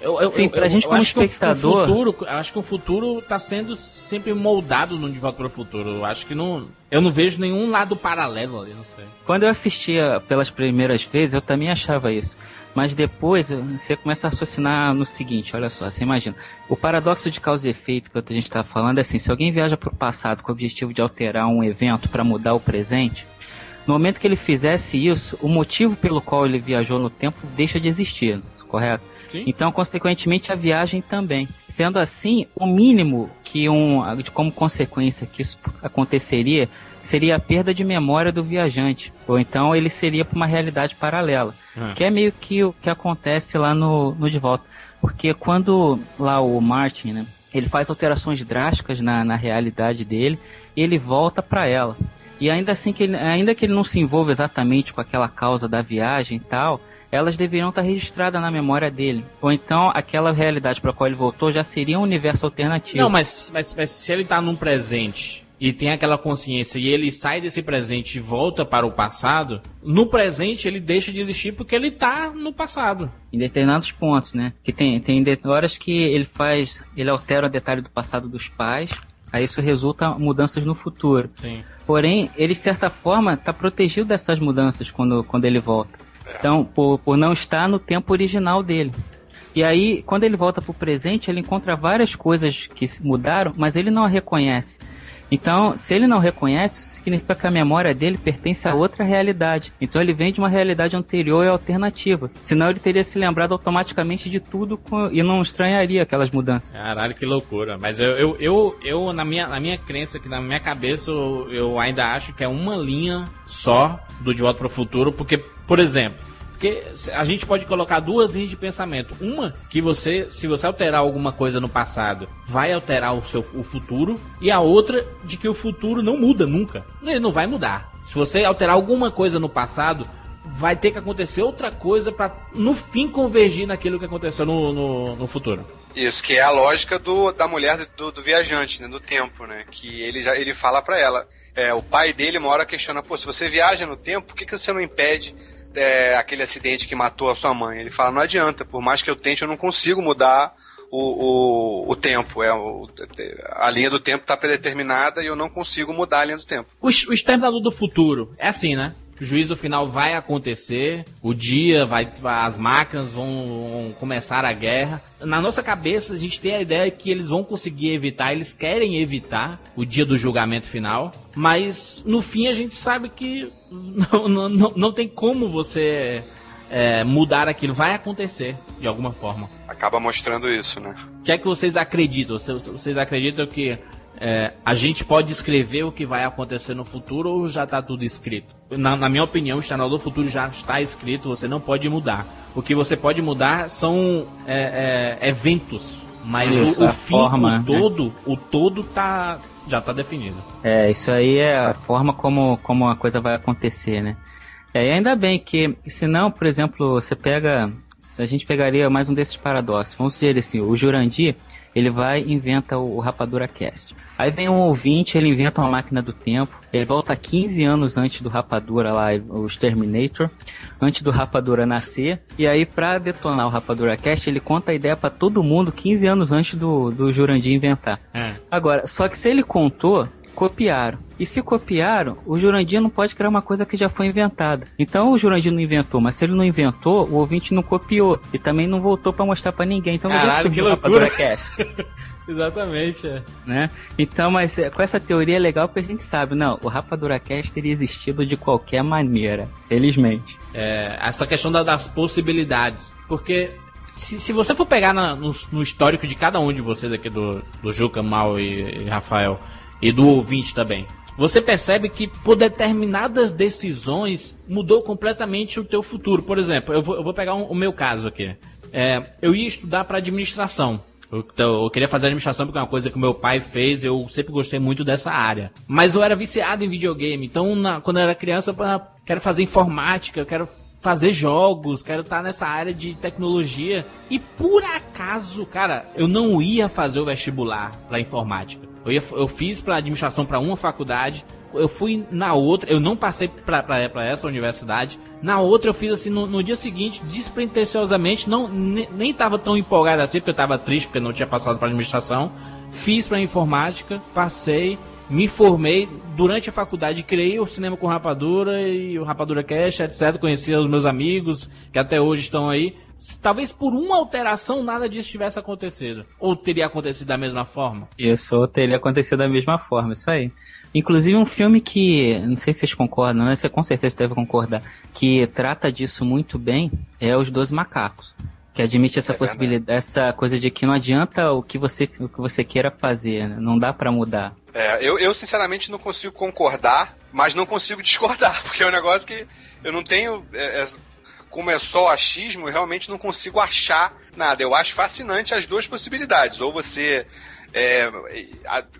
eu, eu, Sim, pra eu- gente como espectador- futuro, eu acho que o futuro tá sendo sempre moldado no De Volta para o Futuro. Eu acho que não. Eu não vejo nenhum lado paralelo ali, não sei. Quando eu assistia pelas primeiras vezes, eu também achava isso. Mas depois você começa a raciocinar no seguinte, olha só, você imagina. O paradoxo de causa e efeito que a gente está falando é assim, se alguém viaja para o passado com o objetivo de alterar um evento para mudar o presente, no momento que ele fizesse isso, o motivo pelo qual ele viajou no tempo deixa de existir, correto? Sim. Então, consequentemente, a viagem também. Sendo assim, o mínimo que um, de como consequência que isso aconteceria seria a perda de memória do viajante, ou então ele seria para uma realidade paralela, Hum. que é meio que o que acontece lá no, no De Volta. Porque quando lá o Martin, né, ele faz alterações drásticas na, na realidade dele, e ele volta para ela. E ainda assim que ele, ainda que ele não se envolva exatamente com aquela causa da viagem e tal, elas deveriam estar registradas na memória dele. Ou então aquela realidade para a qual ele voltou já seria um universo alternativo. Não, mas, mas, mas se ele tá num presente e tem aquela consciência e ele sai desse presente e volta para o passado, no presente ele deixa de existir porque ele tá no passado. em determinados pontos, né? Que tem, tem horas que ele faz, ele altera o detalhe do passado dos pais, aí isso resulta mudanças no futuro. Sim. Porém, ele de certa forma está protegido dessas mudanças quando, quando ele volta. Então, por, por não estar no tempo original dele. E aí, quando ele volta para o presente, ele encontra várias coisas que se mudaram, mas ele não a reconhece. Então, se ele não reconhece, significa que a memória dele pertence a outra realidade. Então, ele vem de uma realidade anterior e alternativa. Senão, ele teria se lembrado automaticamente de tudo com- e não estranharia aquelas mudanças. Caralho, que loucura. Mas eu, eu, eu, eu, na, minha, na minha crença, que na minha cabeça, eu, eu ainda acho que é uma linha só do De Volta para o Futuro, porque, por exemplo, porque a gente pode colocar duas linhas de pensamento. Uma, que você, se você alterar alguma coisa no passado, vai alterar o seu o futuro. E a outra, de que o futuro não muda nunca. Ele não vai mudar. Se você alterar alguma coisa no passado, vai ter que acontecer outra coisa para no fim convergir naquilo que aconteceu no, no, no futuro. Isso, que é a lógica do, da mulher do, do viajante, né? Do tempo, né? Que ele já ele fala pra ela. É, o pai dele uma hora questiona, pô, se você viaja no tempo, por que, que você não impede é, aquele acidente que matou a sua mãe? Ele fala, não adianta, por mais que eu tente, eu não consigo mudar o, o, o tempo. É, o, a linha do tempo está predeterminada e eu não consigo mudar a linha do tempo. O, o Exterminador do Futuro é assim, né? O juízo final vai acontecer, o dia vai, as máquinas vão, vão começar a guerra. Na nossa cabeça a gente tem a ideia que eles vão conseguir evitar, eles querem evitar o dia do julgamento final, mas no fim a gente sabe que não, não, não, não tem como você é, mudar aquilo, vai acontecer de alguma forma. Acaba mostrando isso, né? O que é que vocês acreditam? Vocês, vocês acreditam que é, a gente pode escrever o que vai acontecer no futuro ou já está tudo escrito? Na, na, minha opinião, o External do Futuro já está escrito, você não pode mudar. O que você pode mudar são é, é, eventos, mas Isso, o, o fim, forma, o né? todo, o todo tá, já está definido. É, isso aí é a forma como, como a coisa vai acontecer, né? É, e ainda bem que, senão, por exemplo, você pega. a gente pegaria mais um desses paradoxos. Vamos dizer assim, o Jurandir, ele vai e inventa o, o Rapadura Cast. Aí vem um ouvinte, ele inventa uma máquina do tempo, ele volta 15 anos antes do Rapadura lá, o Terminator, antes do Rapadura nascer, e aí pra detonar o Rapadura Cast, ele conta a ideia pra todo mundo 15 anos antes do, do Jurandir inventar. É. Agora, só que se ele contou, copiaram. E se copiaram, o Jurandir não pode criar uma coisa que já foi inventada. Então o Jurandir não inventou, mas se ele não inventou, o ouvinte não copiou. E também não voltou pra mostrar pra ninguém. Então Caralho, não que loucura. Exatamente, é. né? Então, mas é, com essa teoria é legal porque a gente sabe, não, o Rapadura Cast teria existido de qualquer maneira, felizmente. É, essa questão da- das possibilidades. Porque se, se você for pegar na- no, no histórico de cada um de vocês aqui, do, do Juca, Mal e, e Rafael, e do ouvinte também, você percebe que por determinadas decisões mudou completamente o teu futuro. Por exemplo, eu vou, eu vou pegar um- o meu caso aqui. É, eu ia estudar para administração. Eu, então, eu queria fazer administração porque é uma coisa que meu pai fez, eu sempre gostei muito dessa área. Mas eu era viciado em videogame, então na- quando eu era criança, eu quero fazer informática, eu quero fazer jogos, quero estar nessa área de tecnologia. E por acaso, cara, eu não ia fazer o vestibular para informática. Eu, ia, eu fiz para administração para uma faculdade, eu fui na outra, eu não passei pra essa universidade. Na outra eu fiz assim, no, no dia seguinte, despretensiosamente, não, ne- nem tava tão empolgado assim, porque eu tava triste porque não tinha passado pra administração. Fiz pra informática, passei, me formei. Durante a faculdade criei o Cinema com Rapadura e o Rapadura Cash, etc. Conheci os meus amigos, que até hoje estão aí. Talvez por uma alteração nada disso tivesse acontecido. Ou teria acontecido da mesma forma. Isso teria acontecido da mesma forma, isso aí. Inclusive um filme que, não sei se vocês concordam, né? Você com certeza deve concordar, que trata disso muito bem, é Os Dois Macacos. Que admite essa É possibilidade, essa coisa de que não adianta o que você, o que você queira fazer, né? não dá pra mudar. É, eu, eu sinceramente não consigo concordar, mas não consigo discordar, porque é um negócio que eu não tenho. É, é, como é só achismo, eu realmente não consigo achar nada. Eu acho fascinante as duas possibilidades. Ou você. é,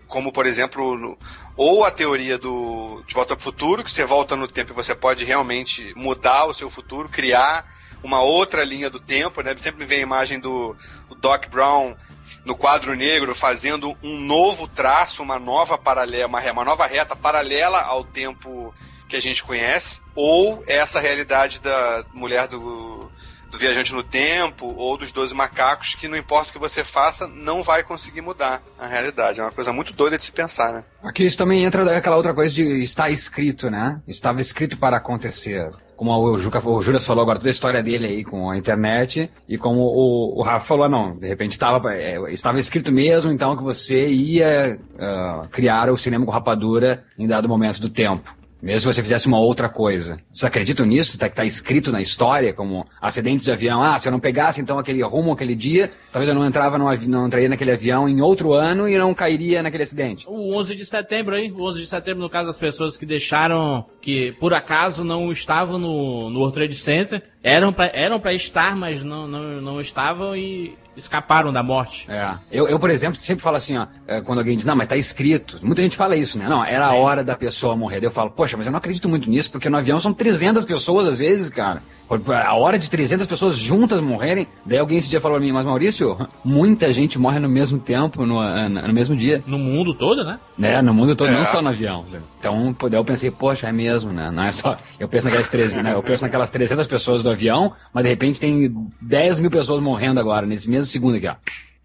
como por exemplo. ou a teoria do de volta para o futuro, que você volta no tempo e você pode realmente mudar o seu futuro, criar uma outra linha do tempo, né? Sempre me vem a imagem do, do Doc Brown no quadro negro fazendo um novo traço, uma nova paralela, uma, uma nova reta paralela ao tempo que a gente conhece, ou essa realidade da mulher do, do viajante no tempo, ou dos 12 macacos, que não importa o que você faça, não vai conseguir mudar a realidade. É uma coisa muito doida de se pensar, né? Aqui isso também entra naquela outra coisa de estar escrito, né? Estava escrito para acontecer. Como o, Juca, o Július falou agora, toda a história dele aí com a internet, e como o, o Rafa falou, não, de repente estava, é, estava escrito mesmo, então que você ia ah, criar o cinema com rapadura em dado momento do tempo. Mesmo se você fizesse uma outra coisa. Vocês acreditam nisso? Tá, tá escrito na história, como acidentes de avião. Ah, se eu não pegasse então aquele rumo aquele dia, talvez eu não entrava no não entraria naquele avião em outro ano e não cairia naquele acidente. O 11 de setembro aí, o 11 de setembro, no caso das pessoas que deixaram, que por acaso não estavam no, no World Trade Center, eram pra, eram pra estar, mas não, não, não estavam e escaparam da morte. É. Eu, eu, por exemplo, sempre falo assim, ó, é, quando alguém diz, não, mas tá escrito. Muita gente fala isso, né? Não, era a hora da pessoa morrer. Daí eu falo, poxa, mas eu não acredito muito nisso, porque no avião são 300 pessoas às vezes, cara. A hora de 300 pessoas juntas morrerem. Daí alguém esse dia falou pra mim, mas Maurício, muita gente morre no mesmo tempo, no, no mesmo dia. No mundo todo, né? Né? No mundo todo, É. não só no avião. Então, pô, daí eu pensei, poxa, é mesmo, né? Não é só. Eu penso naquelas 300, né? Eu penso naquelas 300 pessoas do avião, mas de repente tem 10 mil pessoas morrendo agora, nesse mesmo segundo aqui, ó.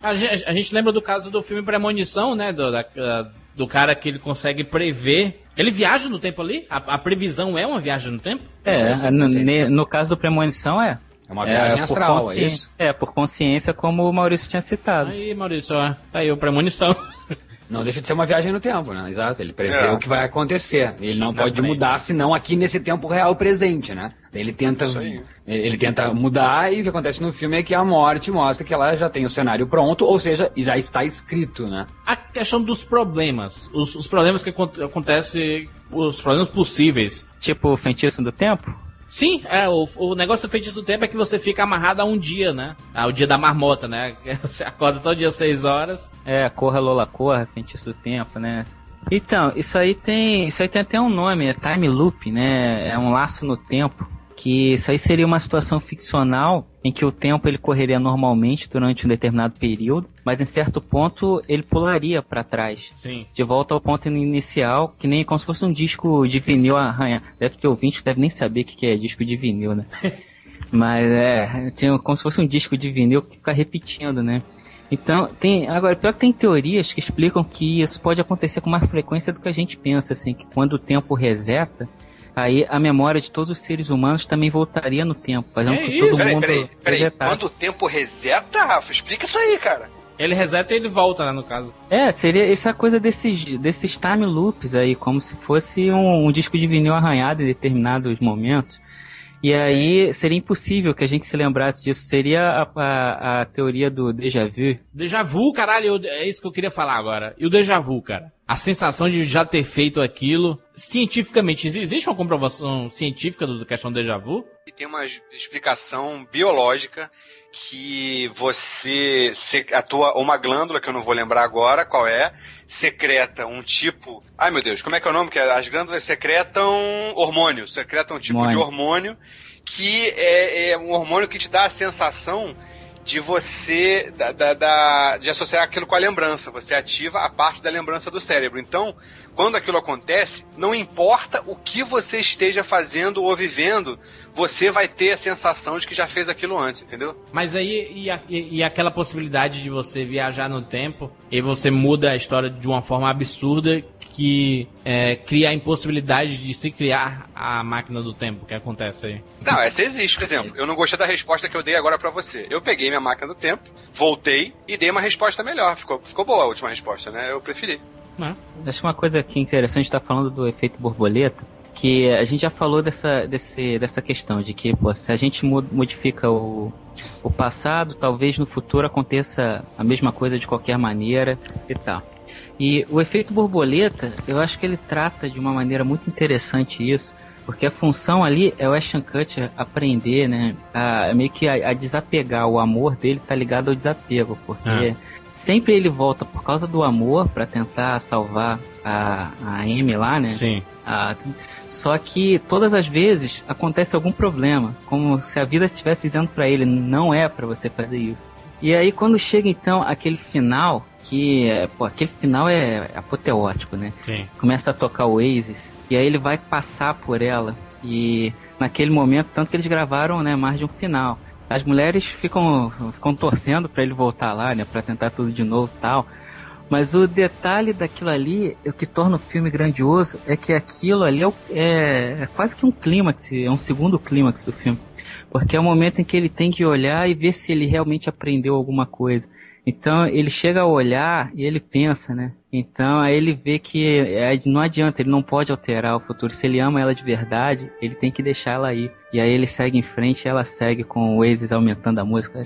A gente, a gente lembra do caso do filme Premonição, né? Do, da- do cara que ele consegue prever. Ele viaja no tempo ali? A, a previsão é uma viagem no tempo? É, no, ne- no caso do Premonição é. É uma viagem por astral, é isso? É, por consciência, como o Maurício tinha citado. Aí, Maurício, ó, tá aí o Premonição. Não deixa de ser uma viagem no tempo, né? Exato. Ele prevê É. o que vai acontecer. Ele não Na pode frente. mudar, senão aqui nesse tempo real presente, né? Ele tenta, ele tenta mudar e o que acontece no filme é que a morte mostra que ela já tem o cenário pronto, ou seja, já está escrito, né? A questão dos problemas. Os, os problemas que acon- acontecem. Os problemas possíveis. Tipo o feitiço do tempo? Sim, é, o, o negócio do feitiço do tempo é que você fica amarrado a um dia, né? Ao dia da marmota, né? Você acorda todo dia às 6 horas. É, Corra Lola Corra, feitiço do tempo, né? Então, isso aí tem. Isso aí tem até um nome, é time loop, né? É um laço no tempo. Que isso aí seria uma situação ficcional em que o tempo ele correria normalmente durante um determinado período, mas em certo ponto ele pularia para trás, Sim. de volta ao ponto inicial, que nem como se fosse um disco de vinil arranha. Deve ter ouvinte, deve nem saber o que é disco de vinil, né? mas é, tinha como se fosse um disco de vinil que fica repetindo, né? Então, tem. Agora, pior que tem teorias que explicam que isso pode acontecer com mais frequência do que a gente pensa, assim, que quando o tempo reseta, aí a memória de todos os seres humanos também voltaria no tempo, fazendo É com que todo Peraí, mundo peraí, peraí. resetasse. Quando o tempo reseta, Rafa, explica isso aí, cara. Ele reseta e ele volta, né, no caso. É, seria essa coisa desses, desses time loops aí, como se fosse um, um disco de vinil arranhado em determinados momentos. E aí seria impossível que a gente se lembrasse disso. Seria a, a, a teoria do déjà vu. Déjà vu, caralho, eu- é isso que eu queria falar agora. E o déjà vu, cara? A sensação de já ter feito aquilo. Cientificamente, exi- existe uma comprovação científica do da questão do déjà vu? E tem uma explicação biológica que você se- a tua uma glândula que eu não vou lembrar agora qual é secreta um tipo ai meu Deus como é que é o nome que é? as glândulas secretam hormônio secretam um tipo de hormônio que é, é um hormônio que te dá a sensação de você da, da- da- de associar aquilo com a lembrança você ativa a parte da lembrança do cérebro então quando aquilo acontece não importa o que você esteja fazendo ou vivendo você vai ter a sensação de que já fez aquilo antes, entendeu? Mas aí, e, a- e- e aquela possibilidade de você viajar no tempo e você muda a história de uma forma absurda que é, cria a impossibilidade de se criar a máquina do tempo que acontece aí. Não, essa existe, por exemplo. Eu não gostei da resposta que eu dei agora pra você. Eu peguei minha máquina do tempo, voltei e dei uma resposta melhor. Ficou, ficou boa a última resposta, né? Eu preferi. Né? Acho que uma coisa aqui interessante estar falando do efeito borboleta, que a gente já falou dessa, desse, dessa questão de que pô, se a gente modifica o, o passado, talvez no futuro aconteça a mesma coisa de qualquer maneira e tal. E o efeito borboleta, eu acho que ele trata de uma maneira muito interessante isso, porque a função ali é o Ashton Kutcher aprender, né, a, meio que a, a desapegar, o amor dele tá ligado ao desapego, porque Ah. sempre ele volta por causa do amor para tentar salvar a, a Amy lá, né? Sim. A- só que todas as vezes acontece algum problema, como se a vida estivesse dizendo pra ele, não é pra você fazer isso. E aí quando chega então aquele final, que é, pô, aquele final é apoteótico, né? Sim. Começa a tocar o Oasis, e aí ele vai passar por ela, e naquele momento, tanto que eles gravaram, né, mais de um final. As mulheres ficam, ficam torcendo pra ele voltar lá, né, pra tentar tudo de novo tal. Mas o detalhe daquilo ali, o que torna o filme grandioso, é que aquilo ali é, é- é quase que um clímax, é um segundo clímax do filme. Porque é o momento em que ele tem que olhar e ver se ele realmente aprendeu alguma coisa. Então ele chega a olhar e ele pensa, né? Então aí ele vê que é, não adianta, ele não pode alterar o futuro. Se ele ama ela de verdade, ele tem que deixar ela aí. E aí ele segue em frente e ela segue com o Oasis aumentando a música. É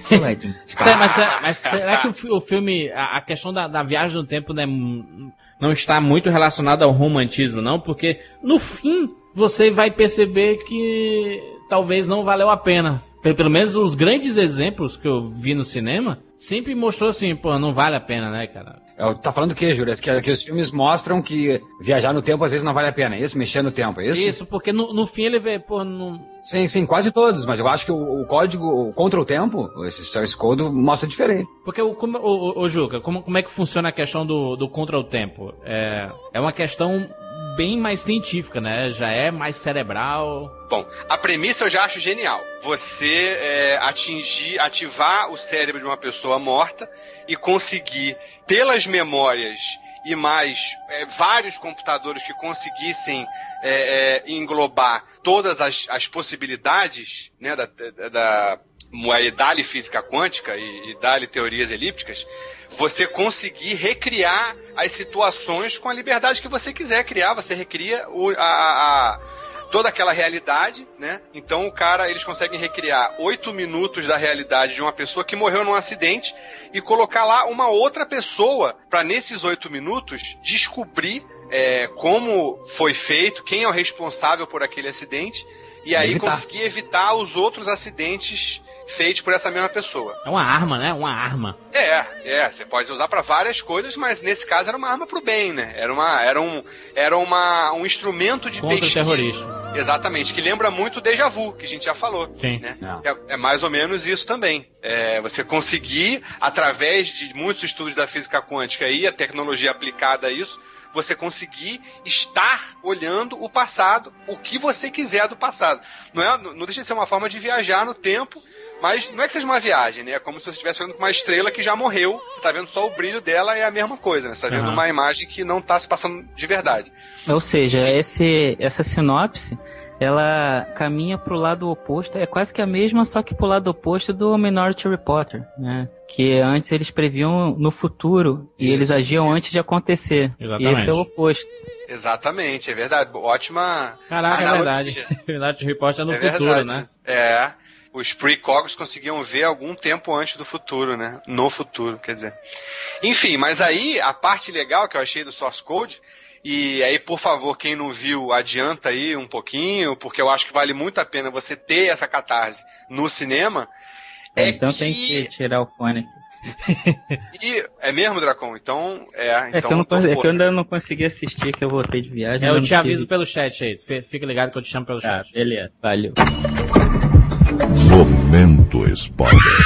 mas, mas será que o, fi- o filme, a, questão da, da viagem no tempo né, m- não está muito relacionada ao romantismo, não? Porque no fim você vai perceber que talvez não valeu a pena. Pe- Pelo menos os grandes exemplos que eu vi no cinema sempre mostrou assim, pô, não vale a pena, né, cara? É, Tá falando o quê, Júlia? Que, que os filmes mostram que viajar no tempo às vezes não vale a pena, é isso? Mexer no tempo, é isso? Isso, porque no, no fim ele vê, pô, não. Sim, sim, quase todos, mas eu acho que o, o código o contra o tempo, esse source code, mostra diferente. Porque, o, como, o, o, o Juca, como, como é que funciona a questão do, do contra o tempo? É, é uma questão bem mais científica, né? Já é mais cerebral. Bom, a premissa eu já acho genial. Você é, atingir, ativar o cérebro de uma pessoa morta e conseguir, pelas memórias e mais é, vários computadores que conseguissem é, é, englobar todas as, as possibilidades né, da, da, e dali física quântica e, e dali teorias elípticas, você conseguir recriar as situações com a liberdade que você quiser criar. Você recria o, a- a- toda aquela realidade, né? Então o cara, eles conseguem recriar oito minutos da realidade de uma pessoa que morreu num acidente e colocar lá uma outra pessoa para nesses oito minutos descobrir é, como foi feito, quem é o responsável por aquele acidente e aí Evitar. conseguir evitar os outros acidentes feitos por essa mesma pessoa. É uma arma, né? Uma arma. É, é, você pode usar para várias coisas, mas nesse caso era uma arma pro bem, né? Era uma era um era uma um instrumento de Contra o pesquisa. terrorismo. Exatamente, que lembra muito o déjà vu, que a gente já falou. Sim. Né? É, é mais ou menos isso também. É, você conseguir, através de muitos estudos da física quântica e a tecnologia aplicada a isso, você conseguir estar olhando o passado, o que você quiser do passado. Não, é, não deixa de ser uma forma de viajar no tempo, mas não é que seja uma viagem, né? É como se você estivesse olhando para uma estrela que já morreu, você tá vendo só o brilho dela, é a mesma coisa, né? Você tá vendo Aham. uma imagem que não tá se passando de verdade. Ou seja, esse, essa sinopse, ela caminha pro lado oposto, é quase que a mesma, só que pro lado oposto do Minority Reporter, né? Que antes eles previam no futuro e Isso. eles agiam antes de acontecer. Exatamente. E esse é o oposto. Exatamente, é verdade. Ótima. Caraca, é analogia. verdade. Verdade, Report é no é futuro, verdade. né? É. Os precogs conseguiam ver algum tempo antes do futuro, né? No futuro, quer dizer. Enfim, mas aí a parte legal que eu achei do source code, e aí, por favor, quem não viu, adianta aí um pouquinho, porque eu acho que vale muito a pena você ter essa catarse no cinema. É então que... tem que tirar o fone aqui. E- é mesmo, Dracon? Então, é. É, então, que eu não, dou cons- é que eu ainda não consegui assistir, que eu voltei de viagem. É, eu te não aviso tive- pelo chat aí. Fica ligado que eu te chamo pelo Tá, chat. beleza, valeu. Momento spoiler.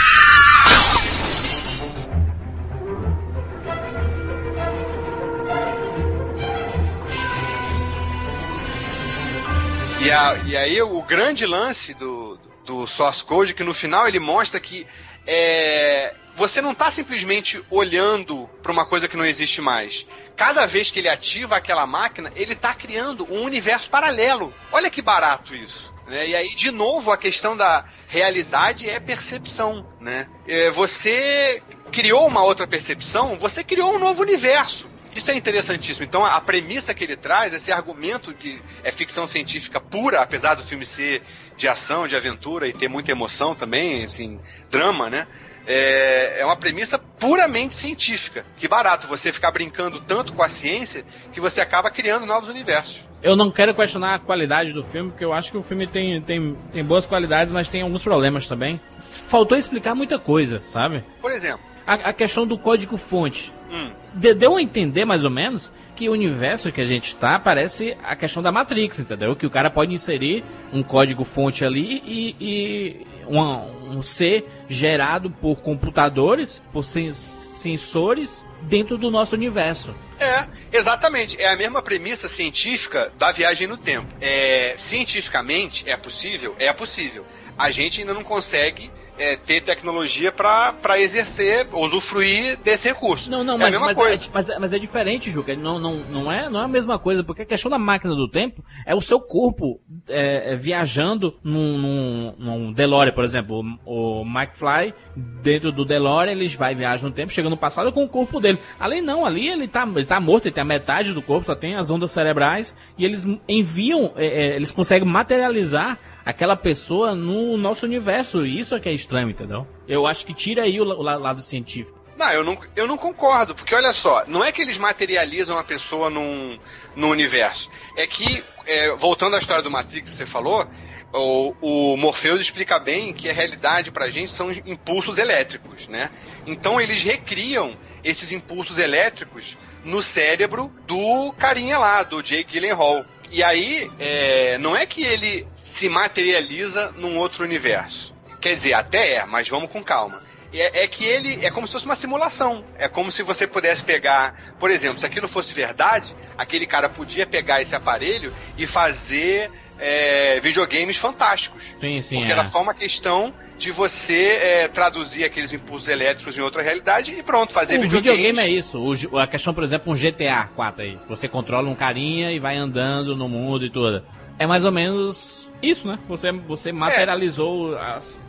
E, a- e aí o grande lance do, do source code é que no final ele mostra que é, você não está simplesmente olhando para uma coisa que não existe mais. Cada vez que ele ativa aquela máquina, ele está criando um universo paralelo. Olha que barato isso. Né? E aí, de novo, a questão da realidade é percepção. Né? É, você criou uma outra percepção, você criou um novo universo. Isso é interessantíssimo. Então, a premissa que ele traz, esse argumento que é ficção científica pura, apesar do filme ser de ação, de aventura e ter muita emoção também, assim, drama, né? É, é uma premissa puramente científica. Que barato você ficar brincando tanto com a ciência que você acaba criando novos universos. Eu não quero questionar a qualidade do filme, porque eu acho que o filme tem, tem, tem boas qualidades, mas tem alguns problemas também. Faltou explicar muita coisa, sabe? Por exemplo, A, a questão do código-fonte. hum, De- Deu a entender, mais ou menos, que o universo que a gente tá parece a questão da Matrix, entendeu? Que o cara pode inserir um código-fonte ali e, e uma- um ser gerado por computadores, por sen- sensores, dentro do nosso universo. É, exatamente. É a mesma premissa científica da viagem no tempo. É, cientificamente, é possível? É possível. A gente ainda não consegue é, ter tecnologia para exercer, usufruir desse recurso. Não, não, é a mas, mesma mas, coisa. é, mas, é- mas é diferente, Juca. Não, não, não, é, não é a mesma coisa, porque a questão da máquina do tempo é o seu corpo é, é, viajando num, num, num DeLorean, por exemplo. O, o McFly, dentro do DeLorean, eles vai viajar no tempo, chega no passado com o corpo dele. Ali não, ali ele tá, ele tá morto, ele tem a metade do corpo, só tem as ondas cerebrais, e eles enviam, é, é, eles conseguem materializar aquela pessoa no nosso universo. E isso é que é estranho, entendeu? Eu acho que tira aí o, o la- lado científico. Não, eu não, eu não concordo, porque olha só, não é que eles materializam a pessoa num, num universo. É que, é, voltando à história do Matrix que você falou, o, o Morpheus explica bem que a realidade pra gente são impulsos elétricos, né? Então eles recriam esses impulsos elétricos no cérebro do carinha lá, do Jake Gyllenhaal. E aí, é, não é que ele se materializa num outro universo. Quer dizer, até é, mas vamos com calma. É, é que ele é como se fosse uma simulação. É como se você pudesse pegar, por exemplo, se aquilo fosse verdade, aquele cara podia pegar esse aparelho e fazer é, videogames fantásticos. Sim, sim. Porque é. era só uma questão de você é, traduzir aqueles impulsos elétricos em outra realidade e pronto, fazer o videogames. videogame é isso. O a questão, por exemplo, um GTA 4 aí. Você controla um carinha e vai andando no mundo e tudo. É mais ou menos isso, né? Você, você materializou as, a-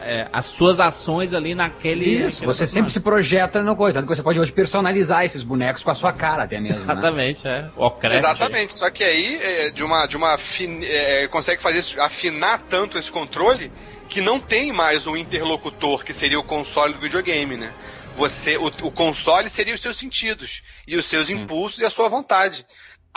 é, as suas ações ali naquele. Isso, naquele você sempre se projeta no coisa. Tanto que você pode hoje personalizar esses bonecos com a sua cara até mesmo. né? Exatamente, é. Warcraft. Exatamente, só que aí é, de uma de uma fin- é, consegue fazer isso- afinar tanto esse controle que não tem mais um interlocutor que seria o console do videogame, né? Você o, o console seria os seus sentidos e os seus impulsos e a sua vontade.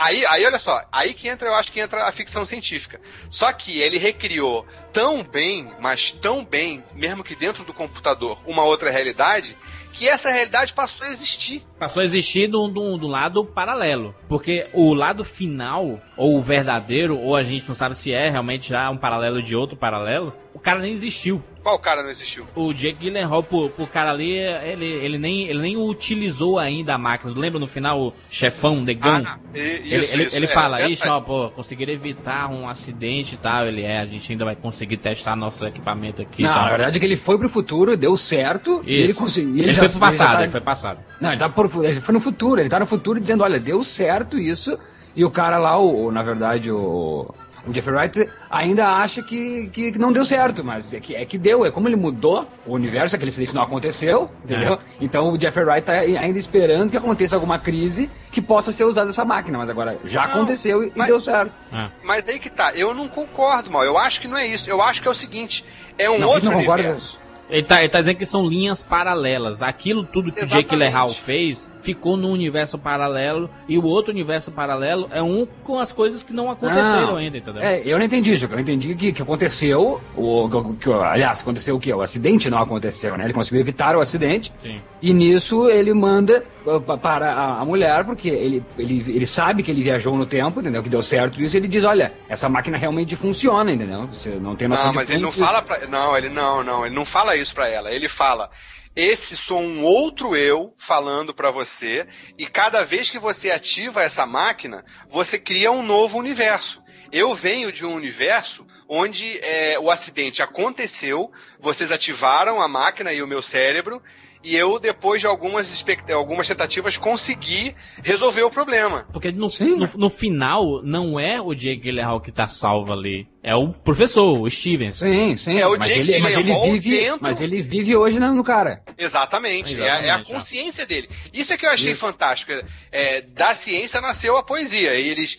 Aí, aí, olha só, aí que entra, eu acho que entra a ficção científica. Só que ele recriou tão bem, mas tão bem, mesmo que dentro do computador, uma outra realidade, que essa realidade passou a existir. Passou a existir do, do, do lado paralelo. Porque o lado final, ou o verdadeiro, ou a gente não sabe se é realmente já um paralelo de outro paralelo, o cara nem existiu. Qual cara não existiu? O Jake Gyllenhaal, pro, pro cara ali, ele, ele, nem, ele nem utilizou ainda a máquina. Lembra no final o chefão, Gun? Ah, e- ele isso, ele, isso, ele é, fala, é ixi, verdade. ó, pô, conseguiram evitar um acidente e tal. Ele é, a gente ainda vai conseguir testar nosso equipamento aqui e Não, tal. na verdade é que ele foi pro futuro, deu certo, e Isso. ele conseguiu. e Ele, já- foi pro passado, tá- ele foi passado. Não, ele, tá por, ele foi no futuro, ele tá no futuro dizendo, olha, deu certo isso, e o cara lá, o- na verdade, o, o Jeffrey Wright ainda acha que, que não deu certo, mas é que, é que deu, é como ele mudou o universo, aquele acidente não aconteceu, entendeu? Então o Jeffrey Wright tá ainda esperando que aconteça alguma crise que possa ser usada essa máquina, mas agora já Não, aconteceu e, mas- deu certo. É. Mas aí que tá, eu não concordo, mal. Eu acho que não é isso. Eu acho que é o seguinte: é um Não, outro não universo. Ele tá, ele tá dizendo que são linhas paralelas. Aquilo tudo que o Jake Exatamente. Gyllenhaal fez ficou num universo paralelo e o outro universo paralelo é um com as coisas que não aconteceram Não. ainda, entendeu? É, eu não entendi, Juca. Eu entendi que, que aconteceu. O, que, que- aliás, aconteceu o quê? O acidente não aconteceu, né? Ele conseguiu evitar o acidente. Sim. E nisso ele manda pa- para a, a mulher, porque ele, ele, ele sabe que ele viajou no tempo, entendeu? Que deu certo isso. E ele diz: olha, essa máquina realmente funciona, entendeu? Você não tem noção Não, de mas ele não quanto- fala pra. Não, ele não, não. Ele não fala isso pra ela. Ele fala. Esse sou um outro eu falando pra você, e cada vez que você ativa essa máquina, você cria um novo universo. Eu venho de um universo onde é, o acidente aconteceu, vocês ativaram a máquina e o meu cérebro, e eu, depois de algumas, algumas tentativas, consegui resolver o problema. Porque no, Sim. no, no final, não é o Jake Gyllenhaal que tá salvo ali. É o professor, o Stevens. Sim, sim. É o mas, Jake ele, mas ele vive. dentro- Mas ele vive hoje no, no cara. Exatamente, é, a- é a Exatamente, consciência dele. Isso é que eu achei fantástico. É, da ciência nasceu a poesia. E eles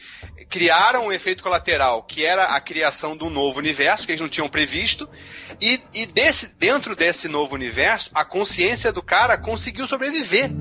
criaram um efeito colateral, que era a criação de um novo universo, que eles não tinham previsto. E, e desse, dentro desse novo universo, a consciência do cara conseguiu sobreviver.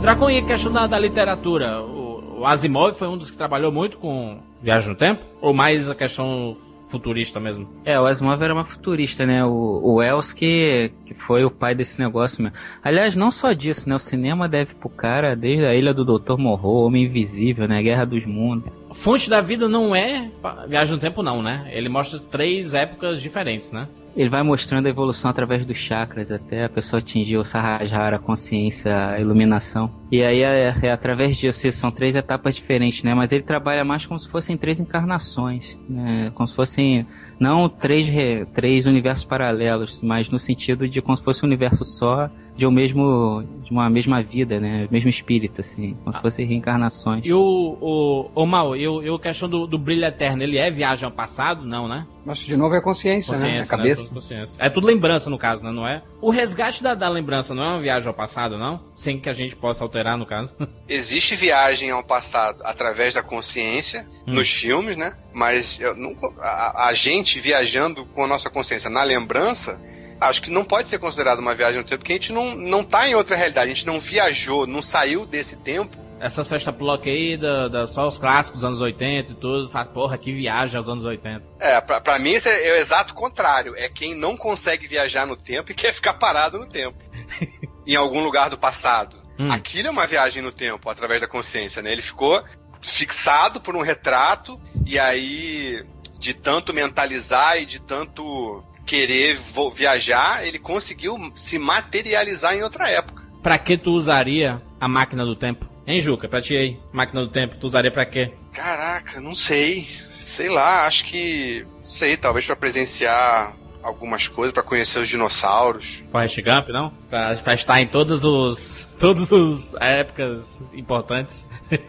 Dracon, a questão da, da literatura? O, o Asimov foi um dos que trabalhou muito com Viagem no Tempo? Ou mais a questão futurista mesmo? É, o Asimov era uma futurista, né? O, o Wells que, que foi o pai desse negócio mesmo. Aliás, não só disso, né? O cinema deve pro cara desde a Ilha do Dr. Morro, Homem Invisível, né? Guerra dos Mundos. Fonte da Vida não é Viagem no Tempo, não, né? Ele mostra três épocas diferentes, né? Ele vai mostrando a evolução através dos chakras até a pessoa atingir o Sahajara, a consciência, a iluminação. E aí é, é através disso, isso são três etapas diferentes, né? Mas ele trabalha mais como se fossem três encarnações, né? Como se fossem não três, re- três universos paralelos, mas no sentido de como se fosse um universo só de um mesmo de uma mesma vida, né? Mesmo espírito, assim, como se fossem reencarnações. E o, o, o Mal, e, o, e a questão do, do brilho eterno, ele é viagem ao passado? Não, né? Mas de novo é consciência, né? A Consciência, cabeça. Tudo consciência. É tudo lembrança, no caso, né? Não é? O resgate da, da lembrança não é uma viagem ao passado, não? Sem que a gente possa alterar, no caso. Existe viagem ao passado através da consciência, nos filmes, né? Mas nunca, a, a gente viajando com a nossa consciência na lembrança, acho que não pode ser considerado uma viagem no tempo, porque a gente não, não tá em outra realidade, a gente não viajou, não saiu desse tempo. Essas festas block aí, da, da- só os clássicos dos anos 80 e tudo, faz, porra, que viagem aos anos 80. É, pra, pra mim esse é, é o exato contrário. É quem não consegue viajar no tempo e quer ficar parado no tempo. em algum lugar do passado. Hum. Aquilo é uma viagem no tempo, através da consciência, né? Ele ficou fixado por um retrato, e aí, de tanto mentalizar e de tanto querer viajar, ele conseguiu se materializar em outra época. Pra que tu usaria a máquina do tempo? Hein, Juca? Pra ti aí, máquina do tempo, tu usaria pra quê? Caraca, não sei. Sei lá, acho que. Sei, talvez pra presenciar algumas coisas, pra conhecer os dinossauros. Forrest Gump, não? Pra, pra estar em todos os. Todas as épocas importantes.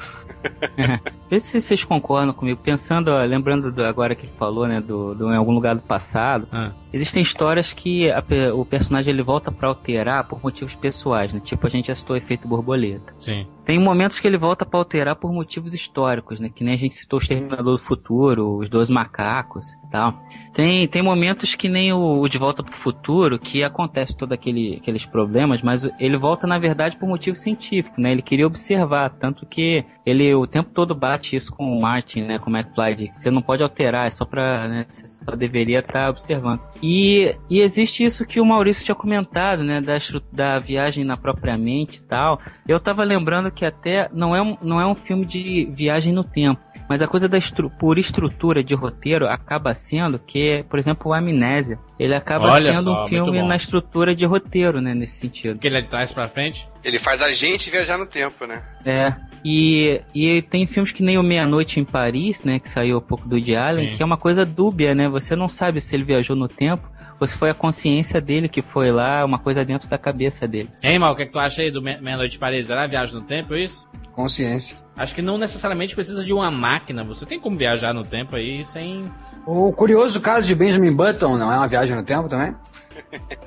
Vê se vocês concordam comigo. Pensando, ó, lembrando do- agora que ele falou, né, do, do em algum lugar do passado, Ah. existem histórias que a o personagem ele volta pra alterar por motivos pessoais, né? Tipo a gente já citou o efeito borboleta. Sim. Tem momentos que ele volta pra alterar por motivos históricos, né? Que nem a gente citou o Exterminador do Futuro, os Dois Macacos e tal. Tem, tem momentos que nem o, o De Volta pro Futuro, que acontece todo aquele, aqueles problemas, mas ele volta na verdade por motivo científico, né? Ele queria observar, tanto que ele o tempo todo bate isso com o Martin, né? Com o McFly, de que você não pode alterar, é só pra, né? Você só deveria estar observando. E, e existe isso que o Maurício tinha comentado, né? Da, da viagem na própria mente e tal. Eu tava lembrando que até não é um, não é um filme de viagem no tempo. Mas a coisa da estru por estrutura de roteiro acaba sendo que, por exemplo, o Amnésia, ele acaba Olha sendo só, um filme na estrutura de roteiro, né, nesse sentido. Que ele é de trás pra frente. Ele faz a gente viajar no tempo, né? É. E, e tem filmes que nem o Meia Noite em Paris, né, que saiu há pouco do Woody Allen, Sim. que é uma coisa dúbia, né? Você não sabe se ele viajou no tempo ou se foi a consciência dele que foi lá, uma coisa dentro da cabeça dele. Hein, Mal, o que, é que tu acha aí do Me- Meia-Noite de Paris? Era viagem no tempo, é isso? Consciência. Acho que não necessariamente precisa de uma máquina. Você tem como viajar no tempo aí sem. O curioso caso de Benjamin Button não é uma viagem no tempo também?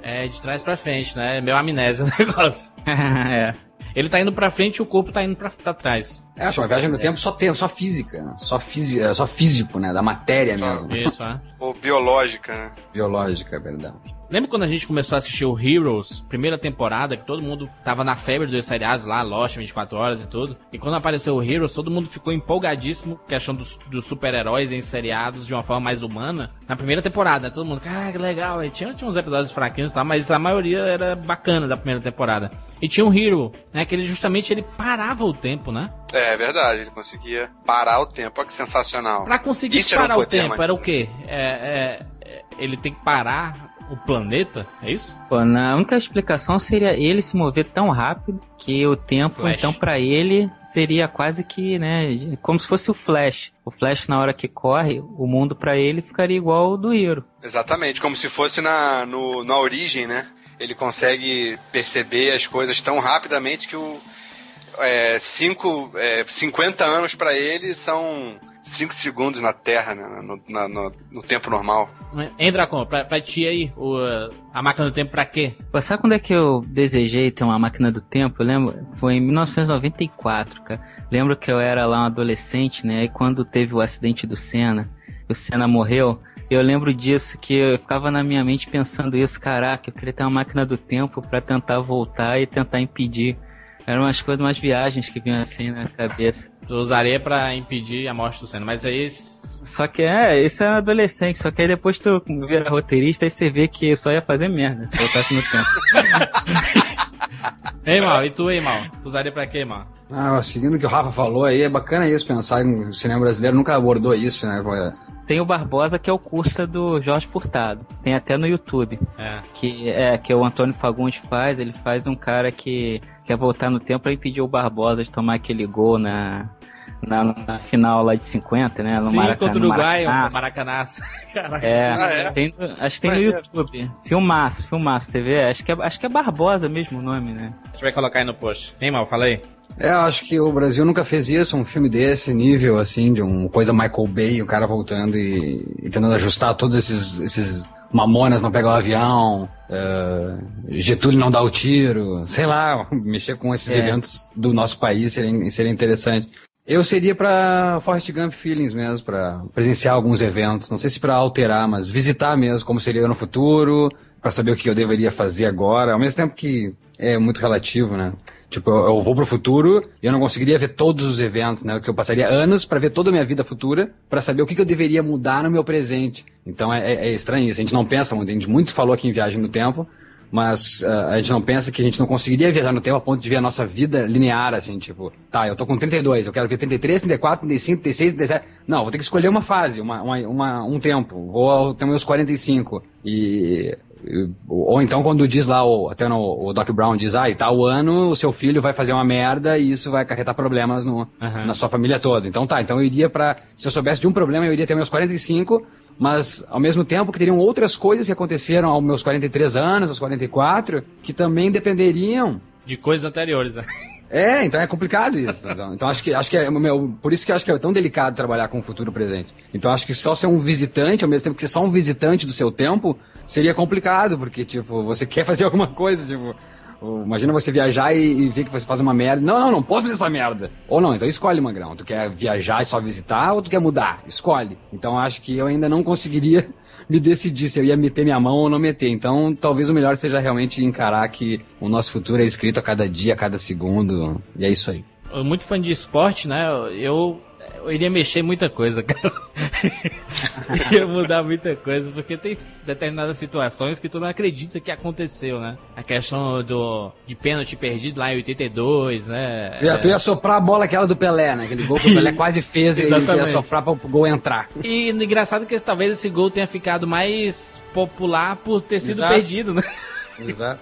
É, de trás pra frente, né? Meu amnésia o negócio. é. Ele tá indo pra frente e o corpo tá indo pra, pra trás. É, acho uma viagem no tempo só tempo, só física, né? só, fisi só físico, né? Da matéria Só- mesmo. Isso, né? Ou biológica, né? Biológica, é verdade. Lembra quando a gente começou a assistir o Heroes, primeira temporada, que todo mundo tava na febre dos seriados lá, Lost 24 horas e tudo. E quando apareceu o Heroes, todo mundo ficou empolgadíssimo, questão dos, dos super-heróis em seriados de uma forma mais humana. Na primeira temporada, né? todo mundo, ah, que legal. E tinha, tinha uns episódios fraquinhos e tal, mas a maioria era bacana da primeira temporada. E tinha um Hero, né? Que ele justamente ele parava o tempo, né? É, é verdade, ele conseguia parar o tempo. Olha que sensacional. Pra conseguir Isso era um parar o tempo, era o quê? É, é, é, ele tem que parar o planeta, é isso? Pô, na única explicação seria ele se mover tão rápido que o tempo, Flash. então, pra ele seria quase que, né, como se fosse o Flash. O Flash, na hora que corre, o mundo pra ele ficaria igual ao do Hero. Exatamente, como se fosse na, no, na origem, né? Ele consegue perceber as coisas tão rapidamente que o é, cinco, é, 50 anos pra ele são 5 segundos na Terra, né? no, na- no- no tempo normal. Hein, Dracon, pra, pra ti aí, o, a máquina do tempo pra quê? Pô, sabe quando é que eu desejei ter uma máquina do tempo? Eu lembro, foi em 1994, cara. Lembro que eu era lá um adolescente, né? E quando teve o acidente do Senna, o Senna morreu, eu lembro disso, que eu ficava na minha mente pensando isso, caraca, eu queria ter uma máquina do tempo pra tentar voltar e tentar impedir. Eram umas coisas, umas viagens que vinham assim na cabeça. Tu usaria pra impedir a morte do Senna, mas aí... Só que é, isso é um adolescente, só que aí depois tu vira roteirista e você vê que só ia fazer merda se voltasse no tempo. Ei, Mal, e tu aí, Mal? Tu usaria pra quê, Mal? Ah, seguindo o que o Rafa falou aí, é bacana isso, pensar em o cinema brasileiro nunca abordou isso, né? Tem o Barbosa, que é o curta do Jorge Furtado. Tem até no YouTube. É. Que é que o Antônio Fagundes faz. Ele faz um cara que quer voltar no tempo pra impedir o Barbosa de tomar aquele gol na, na, na final lá de 50, né? No Sim, Maracanã, contra o Uruguai, Maracanaço. Caraca. É, Ah, é? tem acho que tem no. YouTube. Filmaço, filmaço, você vê? Acho que, é, acho que é Barbosa mesmo o nome, né? A gente vai colocar aí no post. Hein, Mal, fala aí. É, eu acho que o Brasil nunca fez isso, um filme desse nível, assim, de uma coisa Michael Bay, o cara voltando e, e tentando ajustar todos esses, esses mamonas não pegar o avião, eh, Getúlio não dá o tiro, sei lá, mexer com esses É. eventos do nosso país seria, seria interessante. Eu seria pra Forrest Gump Feelings mesmo, pra presenciar alguns eventos, não sei se pra alterar, mas visitar mesmo como seria no futuro, pra saber o que eu deveria fazer agora, ao mesmo tempo que é muito relativo, né? Tipo, eu, eu vou pro futuro e eu não conseguiria ver todos os eventos, né? Que eu passaria anos pra ver toda a minha vida futura, pra saber o que, que eu deveria mudar no meu presente. Então é, é- é estranho isso. A gente não pensa muito. A gente muito falou aqui em Viagem no Tempo, mas ah, a gente não pensa que a gente não conseguiria viajar no tempo a ponto de ver a nossa vida linear, assim, tipo, tá, eu tô com 32, eu quero ver 33, 34, 35, 36, 37. Não, vou ter que escolher uma fase, uma, uma, uma- um tempo. Vou até meus 45. E. e- Ou então quando diz lá, o, até no, o Doc Brown diz, ah, e tal ano o seu filho vai fazer uma merda e isso vai acarretar problemas no, Aham. na sua família toda. Então tá, então eu iria pra. Se eu soubesse de um problema, eu iria até meus 45, mas ao mesmo tempo que teriam outras coisas que aconteceram aos meus 43 anos, aos 44, que também dependeriam. De coisas anteriores, né? É, então é complicado isso. Então, então acho que acho que é meu, por isso que eu acho que é tão delicado trabalhar com o futuro presente. Então acho que só ser um visitante, ao mesmo tempo que ser só um visitante do seu tempo, seria complicado, porque tipo, você quer fazer alguma coisa, tipo, Imagina você viajar e, ver que você faz uma merda. Não, não, não pode fazer essa merda. Ou não, então escolhe, Magrão. Tu quer viajar e só visitar ou tu quer mudar? Escolhe. Então acho que eu ainda não conseguiria me decidir se eu ia meter minha mão ou não meter. Então talvez o melhor seja realmente encarar que o nosso futuro é escrito a cada dia, a cada segundo. E é isso aí. Eu, muito fã de esporte, né? Eu, eu iria mexer muita coisa, cara. ia mudar muita coisa, porque tem determinadas situações que tu não acredita que aconteceu, né? A questão do, de pênalti perdido lá em 82, né? Tu ia, tu ia soprar a bola aquela do Pelé, né? Aquele gol que o Pelé quase fez e ia soprar para o gol entrar. E engraçado que talvez esse gol tenha ficado mais popular por ter sido Exato. perdido, né? Exato.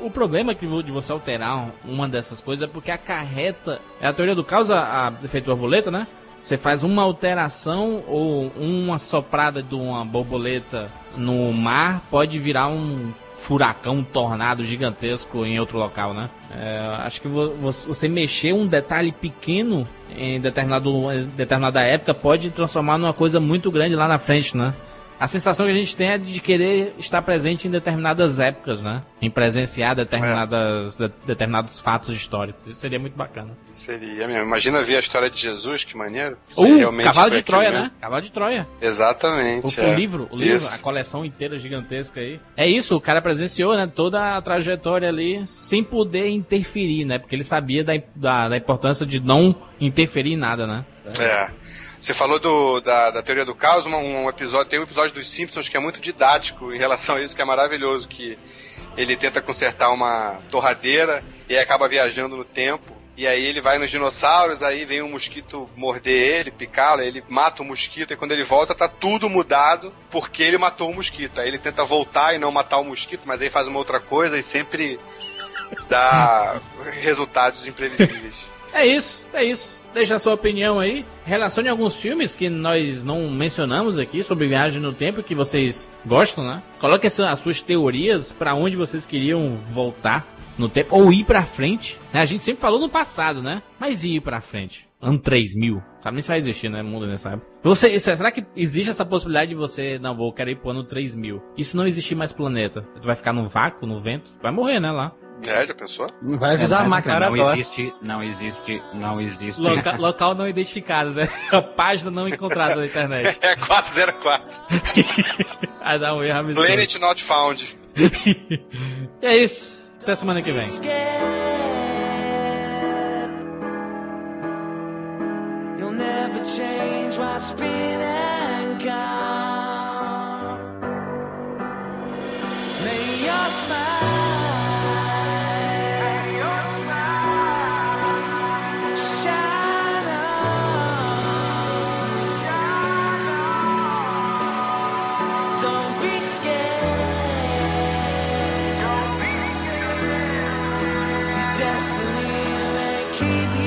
O problema que de você alterar uma dessas coisas é porque acarreta. É a teoria do caos, a, a efeito borboleta, né? Você faz uma alteração ou uma soprada de uma borboleta no mar pode virar um furacão, um tornado gigantesco em outro local, né? É, acho que vo- vo- você mexer um detalhe pequeno em determinado, em determinada época pode transformar numa coisa muito grande lá na frente, né? A sensação que a gente tem é de querer estar presente em determinadas épocas, né? Em presenciar determinadas, de- determinados fatos históricos. Isso seria muito bacana. Seria mesmo. Imagina ver a história de Jesus, que maneiro. Se Uh, realmente Cavalo de Troia, né? Cavalo de Troia. Exatamente. O, é. o livro, o livro, Isso. a coleção inteira gigantesca aí. É isso, o cara presenciou, né? Toda a trajetória ali sem poder interferir, né? Porque ele sabia da, da, da importância de não interferir em nada, né? É. Você falou do, da, da teoria do caos, uma- um, episódio, tem um episódio dos Simpsons que é muito didático em relação a isso, que é maravilhoso, que ele tenta consertar uma torradeira e acaba viajando no tempo. E aí ele vai nos dinossauros, aí vem um mosquito morder ele, picá-lo, ele mata o mosquito, e quando ele volta tá tudo mudado porque ele matou o mosquito. Aí ele tenta voltar e não matar o mosquito, mas aí faz uma outra coisa e sempre dá resultados imprevisíveis. É isso, é isso. Deixa a sua opinião aí. Relacione alguns filmes que nós não mencionamos aqui sobre viagem no tempo que vocês gostam, né? Coloque as suas teorias pra onde vocês queriam voltar no tempo ou ir pra frente. né? A gente sempre falou no passado, né? Mas ir pra frente? Ano 3000. Sabe nem se vai existir, né? Mundo nessa época. Você, será que existe essa possibilidade de você, não, vou querer ir pro ano 3000? E se não existir mais planeta? Tu vai ficar no vácuo, no vento? Vai morrer, né? Lá. É, já pensou? Não vai avisar a Mas, máquina. Não não existe. não existe, não existe. Loca- local não identificado, né? A página não encontrada na internet. É 404. Aí dá um erro. Planet Not Found. E é isso. Até semana que vem. You'll never change what's been keep